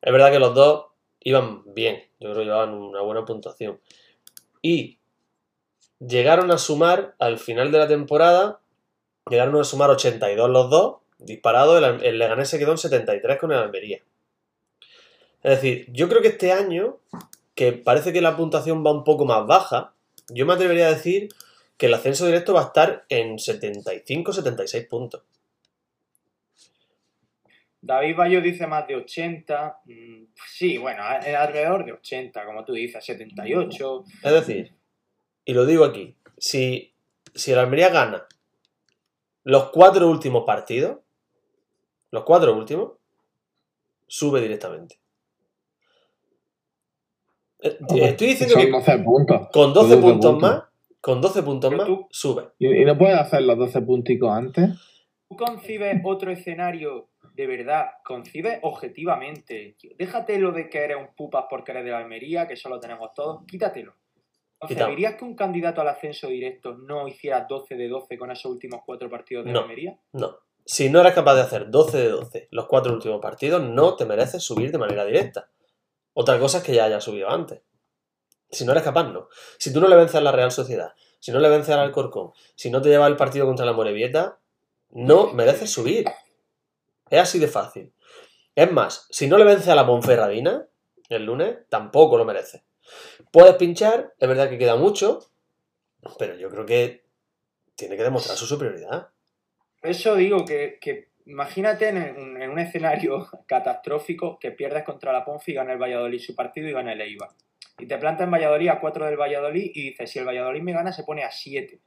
Es verdad que los dos iban bien, yo creo que llevaban una buena puntuación. Y llegaron a sumar, al final de la temporada, llegaron a sumar 82 los dos, disparados, el, el Leganés se quedó en 73 con el Almería. Es decir, yo creo que este año, que parece que la puntuación va un poco más baja, yo me atrevería a decir que el ascenso directo va a estar en 75-76 puntos. David Bayo dice más de 80. mm, Sí, bueno, alrededor de 80, como tú dices, 78. Es decir, y lo digo aquí, si, si el Almería gana los cuatro últimos partidos, los cuatro últimos, sube directamente. Eh, Estoy diciendo Son que 12 puntos. con 12 12 puntos puntos. más, con 12 puntos más, tú- sube. ¿Y, y no puedes hacer los 12 punticos antes? ¿Tú concibes otro escenario de verdad? ¿Concibes objetivamente? Déjate lo de que eres un pupas porque eres de la Almería, que eso lo tenemos todos. Quítatelo. ¿Concebirías que un candidato al ascenso directo no hiciera 12 de 12 con esos últimos cuatro partidos de No. la Almería? No. Si no eres capaz de hacer 12 de 12 los cuatro últimos partidos, no te mereces subir de manera directa. Otra cosa es que ya hayas subido antes. Si no eres capaz, no. Si tú no le vences a la Real Sociedad, si no le vences al Alcorcón, si no te llevas el partido contra la Morevieta, no mereces subir. Es así de fácil. Es más, si no le vences a la Ponferradina el lunes, tampoco lo mereces. Puedes pinchar, es verdad que queda mucho, pero yo creo que tiene que demostrar su superioridad. Eso digo que imagínate en un, en un escenario catastrófico que pierdes contra la Ponfi y gana el Valladolid su partido y gana el Eibar. Y te plantas en Valladolid a 4 del Valladolid y dices, si el Valladolid me gana, se pone a 7.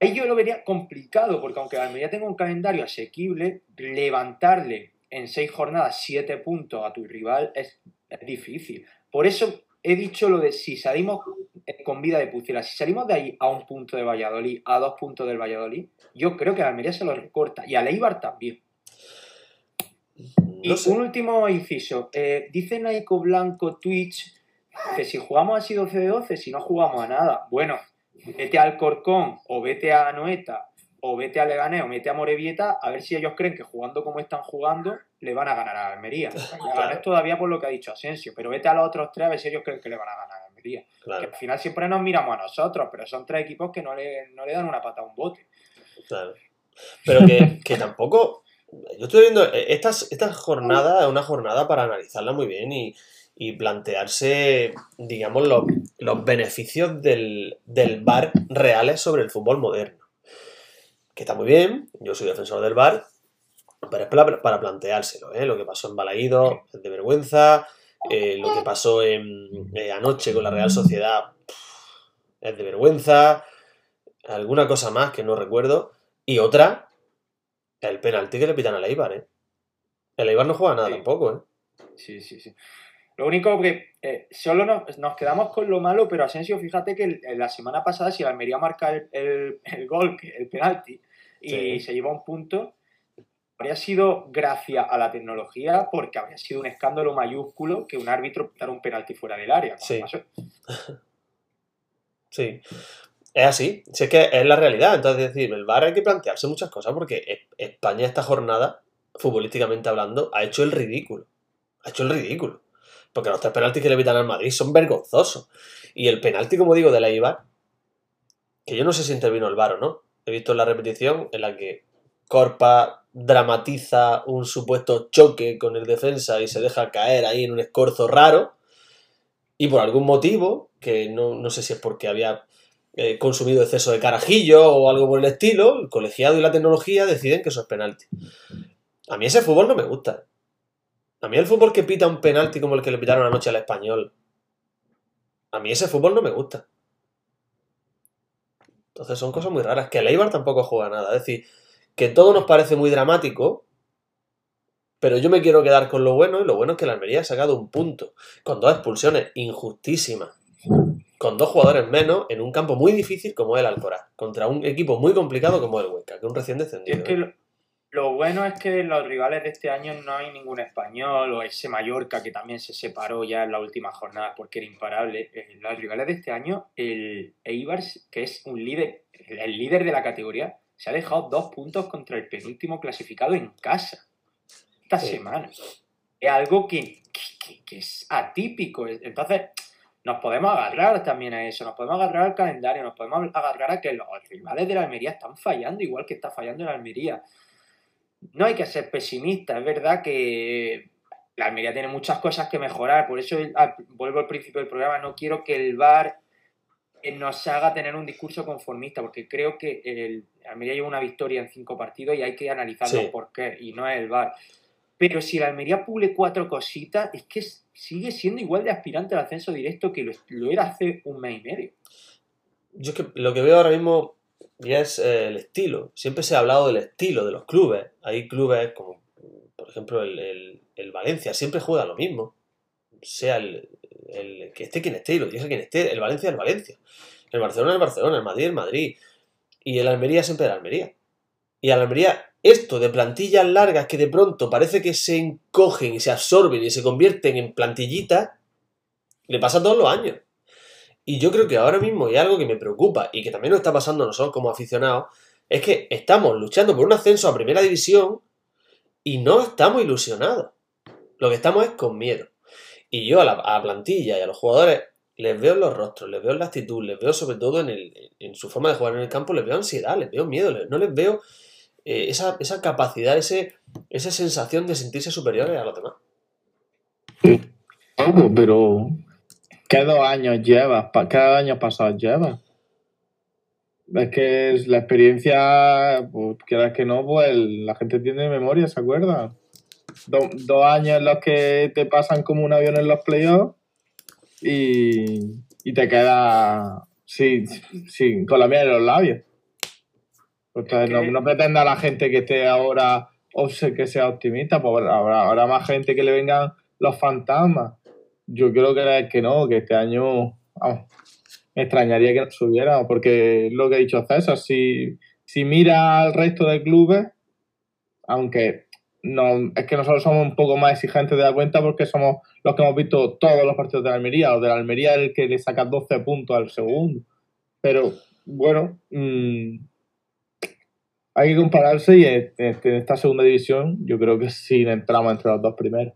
Ahí yo lo vería complicado, porque aunque Almería tenga un calendario asequible, levantarle en 6 jornadas 7 puntos a tu rival es, es difícil. Por eso he dicho lo de si salimos eh, con vida de Pucela, si salimos de ahí a un punto de Valladolid, a dos puntos del Valladolid, yo creo que a la Almería se lo recorta y al Eibar también. Y No sé. un último inciso. Eh, dice Naiko Blanco Twitch que si jugamos así 12 de 12, si no jugamos a nada. Bueno, vete al Corcón o vete a Noeta o vete a Leganés o vete a Morevieta a ver si ellos creen que jugando como están jugando le van a ganar a Almería. Leganés todavía por lo que ha dicho Asensio, pero vete a los otros tres a ver si ellos creen que le van a ganar a Almería. Que Claro, al final siempre nos miramos a nosotros, pero son tres equipos que no le, no le dan una pata a un bote. claro. Pero que, que tampoco. Yo estoy viendo. eh, Esta, esta jornada es una jornada para analizarla muy bien y, y plantearse, digamos, los, los beneficios del, del VAR reales sobre el fútbol moderno. Que está muy bien, yo soy defensor del VAR, pero es para, para planteárselo. ¿eh? Lo que pasó en Balaído es de vergüenza, eh, lo que pasó en, eh, anoche con la Real Sociedad pff, es de vergüenza, alguna cosa más que no recuerdo, y otra, el penalti que le pitan al Eibar. ¿eh? El Eibar no juega nada Sí. tampoco. ¿eh? Sí, sí, sí. Lo único que eh, solo nos, nos quedamos con lo malo, pero Asensio, fíjate que el- la semana pasada, si la Almería marca el, el- el gol, el penalti, y se lleva un punto, habría sido gracias a la tecnología porque habría sido un escándalo mayúsculo que un árbitro pitara un penalti fuera del área. Sí. Sí. Es así, si es que es la realidad. Entonces, decir, el VAR hay que plantearse muchas cosas porque España esta jornada, futbolísticamente hablando, ha hecho el ridículo. Ha hecho el ridículo. Porque los tres penaltis que le evitan al Madrid son vergonzosos. Y el penalti, como digo, de la Ibar, que yo no sé si intervino el VAR o no. He visto la repetición en la que Corpa dramatiza un supuesto choque con el defensa y se deja caer ahí en un escorzo raro. Y por algún motivo, que no, no sé si es porque había eh, consumido exceso de carajillo o algo por el estilo, el colegiado y la tecnología deciden que eso es penalti. A mí ese fútbol no me gusta. A mí el fútbol que pita un penalti como el que le pitaron anoche al español. A mí ese fútbol no me gusta. Entonces son cosas muy raras. Que el Eibar tampoco juega nada. Es decir, que todo nos parece muy dramático, pero yo me quiero quedar con lo bueno y lo bueno es que la Almería ha sacado un punto, con dos expulsiones injustísimas con dos jugadores menos en un campo muy difícil como el Alcoraz, contra un equipo muy complicado como el Huesca, que es un recién descendido. Es que. Lo, bueno es que los rivales de este año no hay ningún español o ese Mallorca que también se separó ya en la última jornada porque era imparable. Eh, los rivales de este año, el Eibar, que es un líder, el líder de la categoría, se ha dejado dos puntos contra el penúltimo clasificado en casa esta semana. Es algo que, que es atípico. Entonces, nos podemos agarrar también a eso, nos podemos agarrar al calendario, nos podemos agarrar a que los rivales de la Almería están fallando igual que está fallando la Almería. No hay que ser pesimista, es verdad que la Almería tiene muchas cosas que mejorar, por eso vuelvo al principio del programa, no quiero que el VAR eh, nos haga tener un discurso conformista, porque creo que el Almería lleva una victoria en cinco partidos y hay que analizarlo por qué, y no es el VAR. Pero si la Almería pule cuatro cositas, es que sigue siendo igual de aspirante al ascenso directo que lo, era hace un mes y medio. Yo es que lo que veo ahora mismo ya es eh, el estilo. Siempre se ha hablado del estilo de los clubes. Hay clubes como, por ejemplo, el, Valencia, siempre juega lo mismo. Sea el, que esté quien esté, y lo dice quien esté, el Valencia el Valencia. El Barcelona el Barcelona, el Madrid el Madrid. Y el Almería siempre el Almería. Y a la Almería esto de plantillas largas que de pronto parece que se encogen y se absorben y se convierten en plantillitas, le pasa todos los años. Y yo creo que ahora mismo hay algo que me preocupa y que también nos está pasando a nosotros como aficionados, es que estamos luchando por un ascenso a primera división y no estamos ilusionados. Lo que estamos es con miedo. Y yo a la, plantilla y a los jugadores les veo en los rostros, les veo en la actitud, les veo sobre todo en, su forma de jugar en el campo, les veo ansiedad, les veo miedo, no les veo eh, esa, capacidad, ese, esa sensación de sentirse superiores a los demás. pero ¿qué dos años llevas? ¿Qué años pasados llevas? Es que la experiencia, pues quieras que no, pues la gente tiene memoria, ¿se acuerda? dos años en los que te pasan como un avión en los playoffs y, y te queda sí, sí, con la miel en los labios no, pretenda la gente que esté ahora o que sea optimista, pues habrá, más gente que le vengan los fantasmas. Yo creo que, que no, que este año me extrañaría que no subiera, porque lo que ha dicho César, si, si mira al resto de clubes, aunque no, es que nosotros somos un poco más exigentes de la cuenta porque somos los que hemos visto todos los partidos de la Almería, o de la Almería el que le saca 12 puntos al segundo. Pero bueno, mmm, hay que compararse y en, esta segunda división yo creo que sí entramos entre los dos primeros.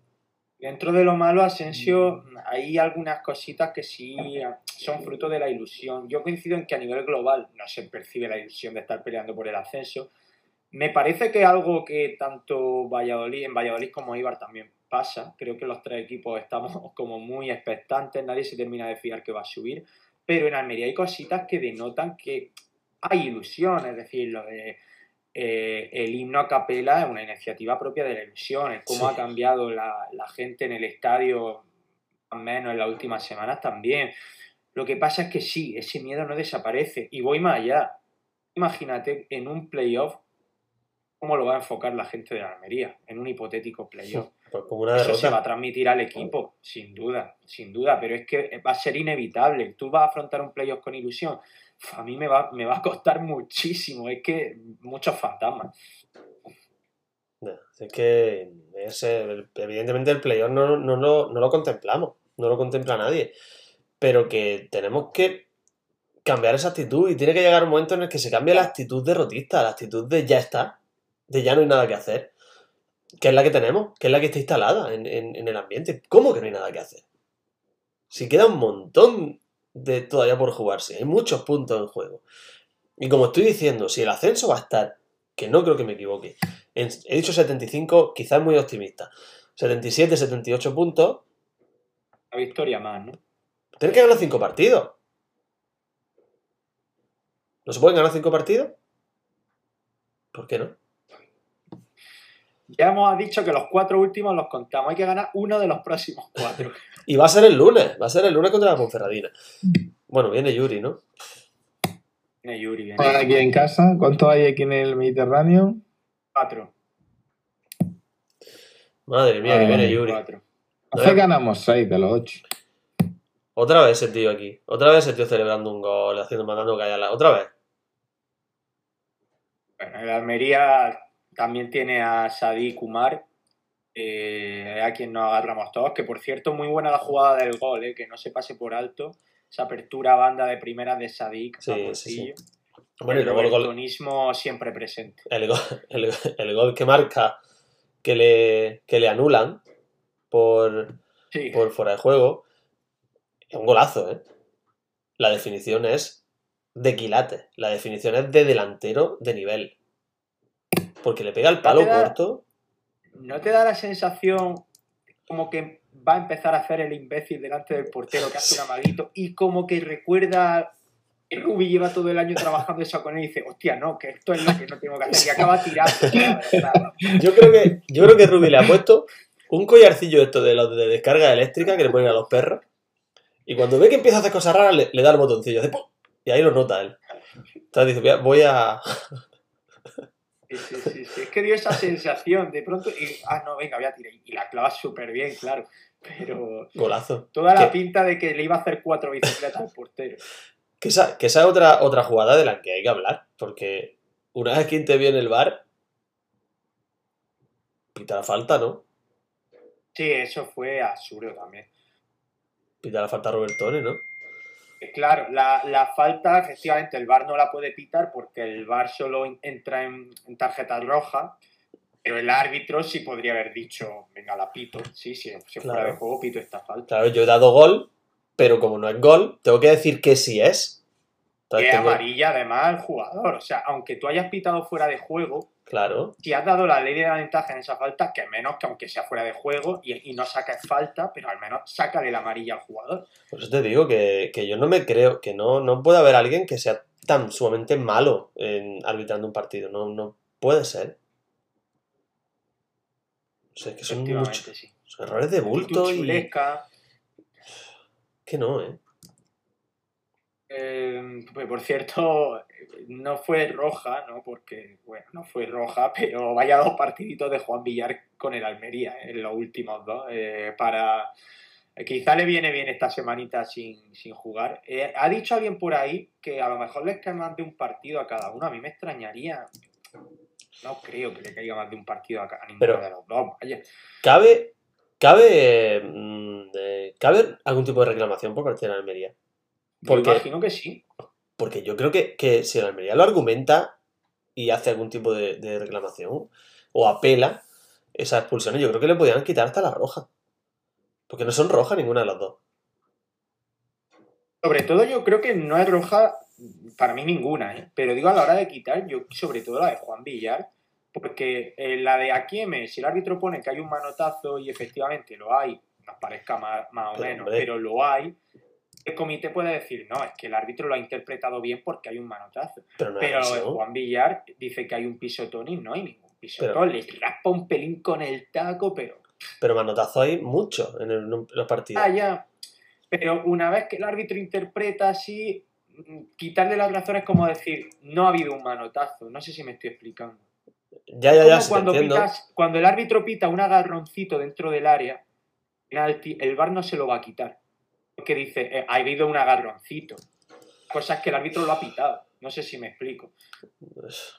Dentro de lo malo, Asensio, hay algunas cositas que sí son fruto de la ilusión. Yo coincido en que a nivel global no se percibe la ilusión de estar peleando por el ascenso. Me parece que algo que tanto Valladolid, en Valladolid como Ibar también pasa. Creo que los tres equipos estamos como muy expectantes, nadie se termina de fiar que va a subir. Pero en Almería hay cositas que denotan que hay ilusión, es decir, lo de eh, el himno a capela es una iniciativa propia de la ilusión, es cómo ha cambiado la, gente en el estadio, al menos en las últimas semanas también. Lo que pasa es que sí, ese miedo no desaparece. Y voy más allá. Imagínate en un playoff cómo lo va a enfocar la gente de la Almería, en un hipotético playoff. Pues una Eso se va a transmitir al equipo, sin duda, sin duda, pero es que va a ser inevitable. Tú vas a afrontar un playoff con ilusión a mí me va, me va a costar muchísimo, es que muchos fantasmas. No, es que ese, evidentemente el playoff no, no, lo- no lo contemplamos, no lo contempla nadie. Pero que tenemos que cambiar esa actitud y tiene que llegar un momento en el que se cambie la actitud derrotista, la actitud de ya está, de ya no hay nada que hacer. Que es la que tenemos, que es la que está instalada en, en- en el ambiente. ¿Cómo que no hay nada que hacer? Si queda un montón de todavía por jugarse, hay muchos puntos en juego. Y como estoy diciendo, si el ascenso va a estar, que no creo que me equivoque, en- he dicho 75, quizás muy optimista. 77, 78 puntos, Una victoria más, ¿no? Tienes que ganar 5 partidos. ¿No se pueden ganar 5 partidos? ¿Por qué no? Ya hemos dicho que los cuatro últimos los contamos. Hay que ganar uno de los próximos cuatro. Y va a ser el lunes, va a ser el lunes contra la Ponferradina. Bueno, viene Yuri, ¿no? Viene Yuri, viene aquí en casa, ¿cuánto hay aquí en el Mediterráneo? cuatro. Madre mía, que viene Yuri. Cuatro. Hace ganamos 6 de los 8. Otra vez ese tío aquí. Otra vez ese tío celebrando un gol, haciendo, mandando callar. la- Otra vez. Bueno, el Almería también tiene a Sadi Kumar, eh, a quien nos agarramos todos, que por cierto, muy buena la jugada del gol, eh, que no se pase por alto. Esa apertura a banda de primera de Sadik Sí, a sí. Bueno, el luego el gol, robertonismo siempre presente. el gol, el, el gol que marca, que le, que le anulan por, por fuera de juego. Es un golazo, ¿eh? La definición es de quilate. La definición es de delantero de nivel. Porque le pega el palo da- corto. ¿no te da la sensación como que va a empezar a hacer el imbécil delante del portero que hace un amaguito y como que recuerda que Rubi lleva todo el año trabajando eso con él y dice, hostia, no, que esto es lo que no tengo que hacer y acaba tirando. Yo creo que, yo creo que Rubi le ha puesto un collarcillo esto de los de descarga eléctrica que le ponen a los perros. Y cuando ve que empieza a hacer cosas raras, le, le da el botoncillo. hace ¡pum! y ahí lo nota él. Entonces dice, "Voy a- voy a. Sí, sí, sí, sí. Es que dio esa sensación de pronto y, ah, no, venga, voy a tirar. Y la clava súper bien, claro. Pero Golazo. toda la ¿Qué? pinta de que le iba a hacer cuatro bicicletas al portero. Que esa, que esa es otra, otra jugada de la que hay que hablar. Porque una vez que interviene el bar, pita la falta, ¿no? Sí, eso fue absurdo también. Pita la falta a Robertone, ¿no? Claro, la, la falta, efectivamente, el VAR no la puede pitar porque el VAR solo en- entra en, en tarjeta roja, pero el árbitro sí podría haber dicho, venga, la pito, sí, sí, si fuera de juego, pito esta falta. Claro, yo he dado gol, pero como no es gol, tengo que decir que sí es. Entonces tengo- amarilla además al jugador, o sea, aunque tú hayas pitado fuera de juego, Claro. si has dado la ley de la ventaja en esa falta, que menos que aunque sea fuera de juego y, y no saques falta, pero al menos sácale la amarilla al jugador. Por eso te digo que, que yo no me creo, que no, no puede haber alguien que sea tan sumamente malo en arbitrando un partido. No, no puede ser. O sea, es que son muchos sí. son errores de bulto y. Que no, ¿eh? Eh, pues por cierto, no fue roja, ¿no? Porque, bueno, no fue roja, pero vaya dos partiditos de Juan Villar con el Almería, ¿eh? en los últimos dos. eh, para. eh, Quizá le viene bien esta semanita sin, sin jugar. Eh, ha dicho alguien por ahí que a lo mejor les cae más de un partido a cada uno. A mí me extrañaría. No creo que le caiga más de un partido a, ninguno Pero- de los dos. Vaya. ¿Cabe, cabe, mm, eh, ¿cabe algún tipo de reclamación por parte de la Almería? Yo ¿Por qué? imagino que sí. Porque yo creo que, que si el Almería lo argumenta y hace algún tipo de, de reclamación o apela esas expulsiones, yo creo que le podían quitar hasta la roja. Porque no son rojas ninguna de las dos. Sobre todo yo creo que no es roja, para mí ninguna, ¿eh? pero digo a la hora de quitar, yo sobre todo la de Juan Villar, porque eh, la de Akieme, si el árbitro pone que hay un manotazo y efectivamente lo hay, nos parezca más, más o Pero, menos, hombre. pero lo hay, el comité puede decir, no, es que el árbitro lo ha interpretado bien porque hay un manotazo. Pero no Pero. Juan Villar dice que hay un pisotón y no hay ningún pisotón, le raspa un pelín con el taco, pero Pero manotazo hay mucho en, el- en los partidos. Ah, ya. Pero una vez que el árbitro interpreta así, quitarle las razones es como decir, no ha habido un manotazo. No sé si me estoy explicando. ya, ya, Como ya, te cuando, pitas- cuando el árbitro pita un agarroncito dentro del área, penalti, el VAR no se lo va a quitar. Porque dice, eh, ha habido un agarroncito. Cosa es que el árbitro lo ha pitado. No sé si me explico.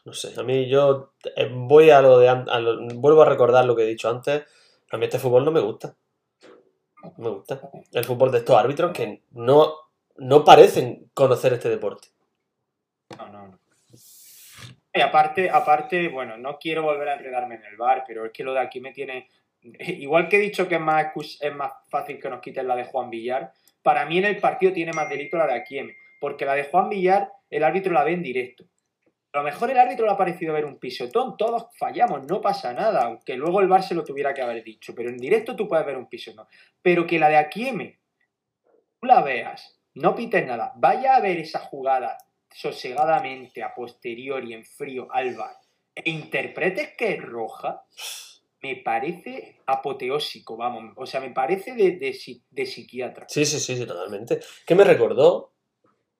No sé, a mí yo eh, voy a lo de... an- a lo- vuelvo a recordar lo que he dicho antes. A mí este fútbol no me gusta. No me gusta. El fútbol de estos árbitros que no, no parecen conocer este deporte. No, no, no. Y aparte, aparte, bueno, no quiero volver a enredarme en el bar, pero es que lo de aquí me tiene. Igual que he dicho que es más, es más fácil que nos quiten la de Juan Villar, para mí en el partido tiene más delito la de Aquieme, porque la de Juan Villar el árbitro la ve en directo. A lo mejor el árbitro le ha parecido ver un pisotón, todos fallamos, no pasa nada, aunque luego el bar se lo tuviera que haber dicho, pero en directo tú puedes ver un pisotón. Pero que la de Aquieme, tú la veas, no pites nada, vaya a ver esa jugada sosegadamente a posteriori en frío al bar e interpretes que es roja, me parece apoteósico, vamos, o sea, me parece de, de, de psiquiatra. Sí, sí, sí, sí, totalmente. Que me recordó,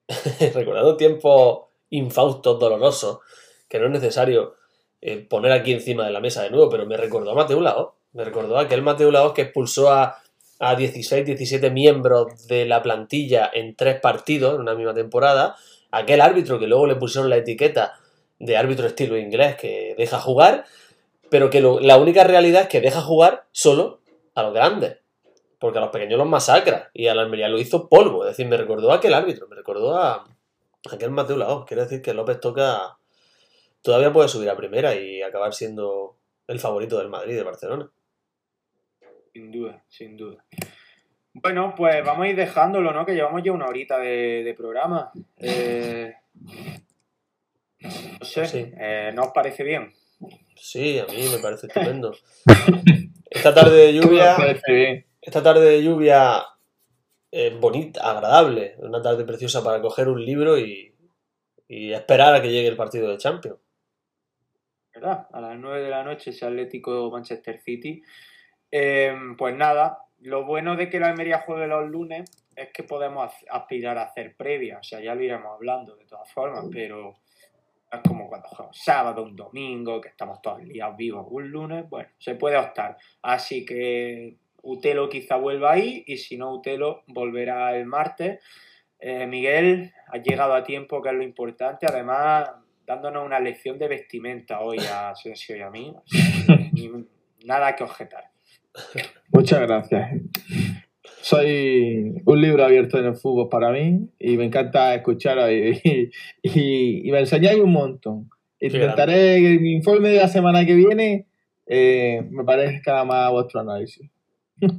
recordando tiempos infaustos, dolorosos, que no es necesario eh, poner aquí encima de la mesa de nuevo, pero me recordó a Mateo Laos. Me recordó a aquel Mateo Laos que expulsó a, a 16, 17 miembros de la plantilla en tres partidos en una misma temporada. Aquel árbitro que luego le pusieron la etiqueta de árbitro estilo inglés que deja jugar, pero que lo- la única realidad es que deja jugar solo a los grandes porque a los pequeños los masacra y a la Almería lo hizo polvo. Es decir, me recordó a aquel árbitro, me recordó a, a aquel Mateo Laos. Quiere decir que López Toca todavía puede subir a primera y acabar siendo el favorito del Madrid y de Barcelona. Sin duda, sin duda. Bueno, pues vamos a ir dejándolo, ¿no? Que llevamos ya una horita de, de programa. Eh, no sé, Sí. eh, ¿no os parece bien? Sí, a mí me parece estupendo. Esta tarde de lluvia, esta tarde de lluvia eh, bonita, agradable, una tarde preciosa para coger un libro y, y esperar a que llegue el partido de Champions. ¿verdad? A las 9 de la noche ese Atlético Manchester City. Eh, pues nada, lo bueno de que la Almería juegue los lunes es que podemos aspirar a hacer previa, o sea, ya lo iremos hablando de todas formas, pero es como cuando jugamos sábado, un domingo, que estamos todos liados vivos, un lunes, bueno, se puede optar. Así que Utelo quizá vuelva ahí y si no, Utelo volverá el martes. Eh, Miguel, has llegado a tiempo, que es lo importante. Además, dándonos una lección de vestimenta hoy a Asensio y a mí. O sea, ni- nada que objetar. Muchas gracias. Soy un libro abierto en el fútbol para mí y me encanta escucharos y, y- me enseñáis un montón. Intentaré que mi informe de la semana que viene eh, me parezca más a vuestro análisis.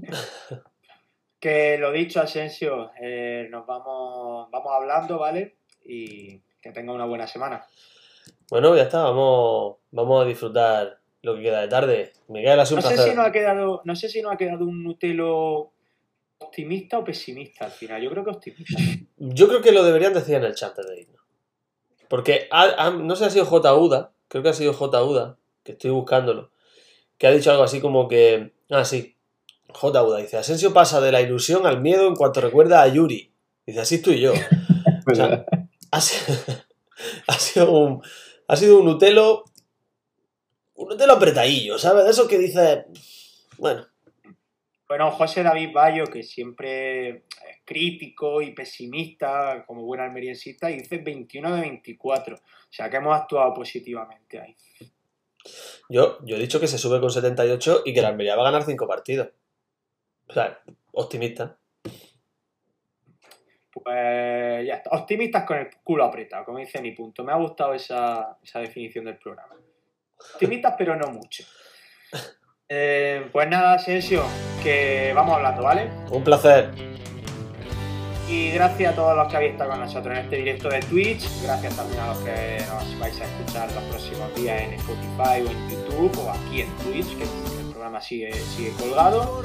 Que lo dicho, Asensio, eh, nos vamos, vamos hablando, ¿vale? Y que tenga una buena semana. Bueno, ya está, vamos, vamos a disfrutar lo que queda de tarde. Miguel, ha sido No un sé si nos ha quedado, no sé si nos ha quedado un Nutelo optimista o pesimista al final. Yo creo que optimista. Yo creo que lo deberían decir en el chat de irnos. Porque ha- ha- no sé si ha sido J. Uda, creo que ha sido J. Uda, que estoy buscándolo, que ha dicho algo así como que. Ah, sí. J. Uda dice: Asensio pasa de la ilusión al miedo en cuanto recuerda a Yuri. Dice: Así estoy yo. O sea, ha sido, ha sido un. Ha sido un Nutelo. Un Nutelo apretadillo, ¿sabes? De eso que dice. Bueno, Bueno, José David Bayo, que siempre es crítico y pesimista, como buen almeriensista, y dice 21 de 24. O sea que hemos actuado positivamente ahí. yo, yo he dicho que se sube con 78 y que la Almería va a ganar 5 partidos. O sea, optimista. Pues ya está. Optimistas con el culo apretado, como dice mi punto. Me ha gustado esa, esa definición del programa. Optimistas, pero no mucho. Eh, pues nada, Asensio, que vamos hablando, ¿vale? Un placer. Y gracias a todos los que habéis estado con nosotros en este directo de Twitch. Gracias también a los que nos vais a escuchar los próximos días en Spotify o en YouTube o aquí en Twitch, que el programa sigue, sigue colgado.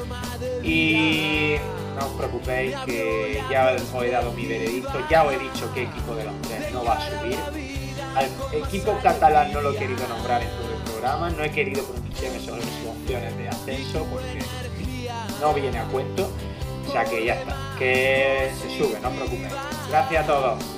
Y no os preocupéis que ya os he dado mi veredicto, ya os he dicho qué equipo de los tres no va a subir. Al equipo catalán no lo he querido nombrar en todo no he querido pronunciarme sobre sus opciones de ascenso porque no viene a cuento. O sea que ya está, que se sube, no os preocupéis. Gracias a todos.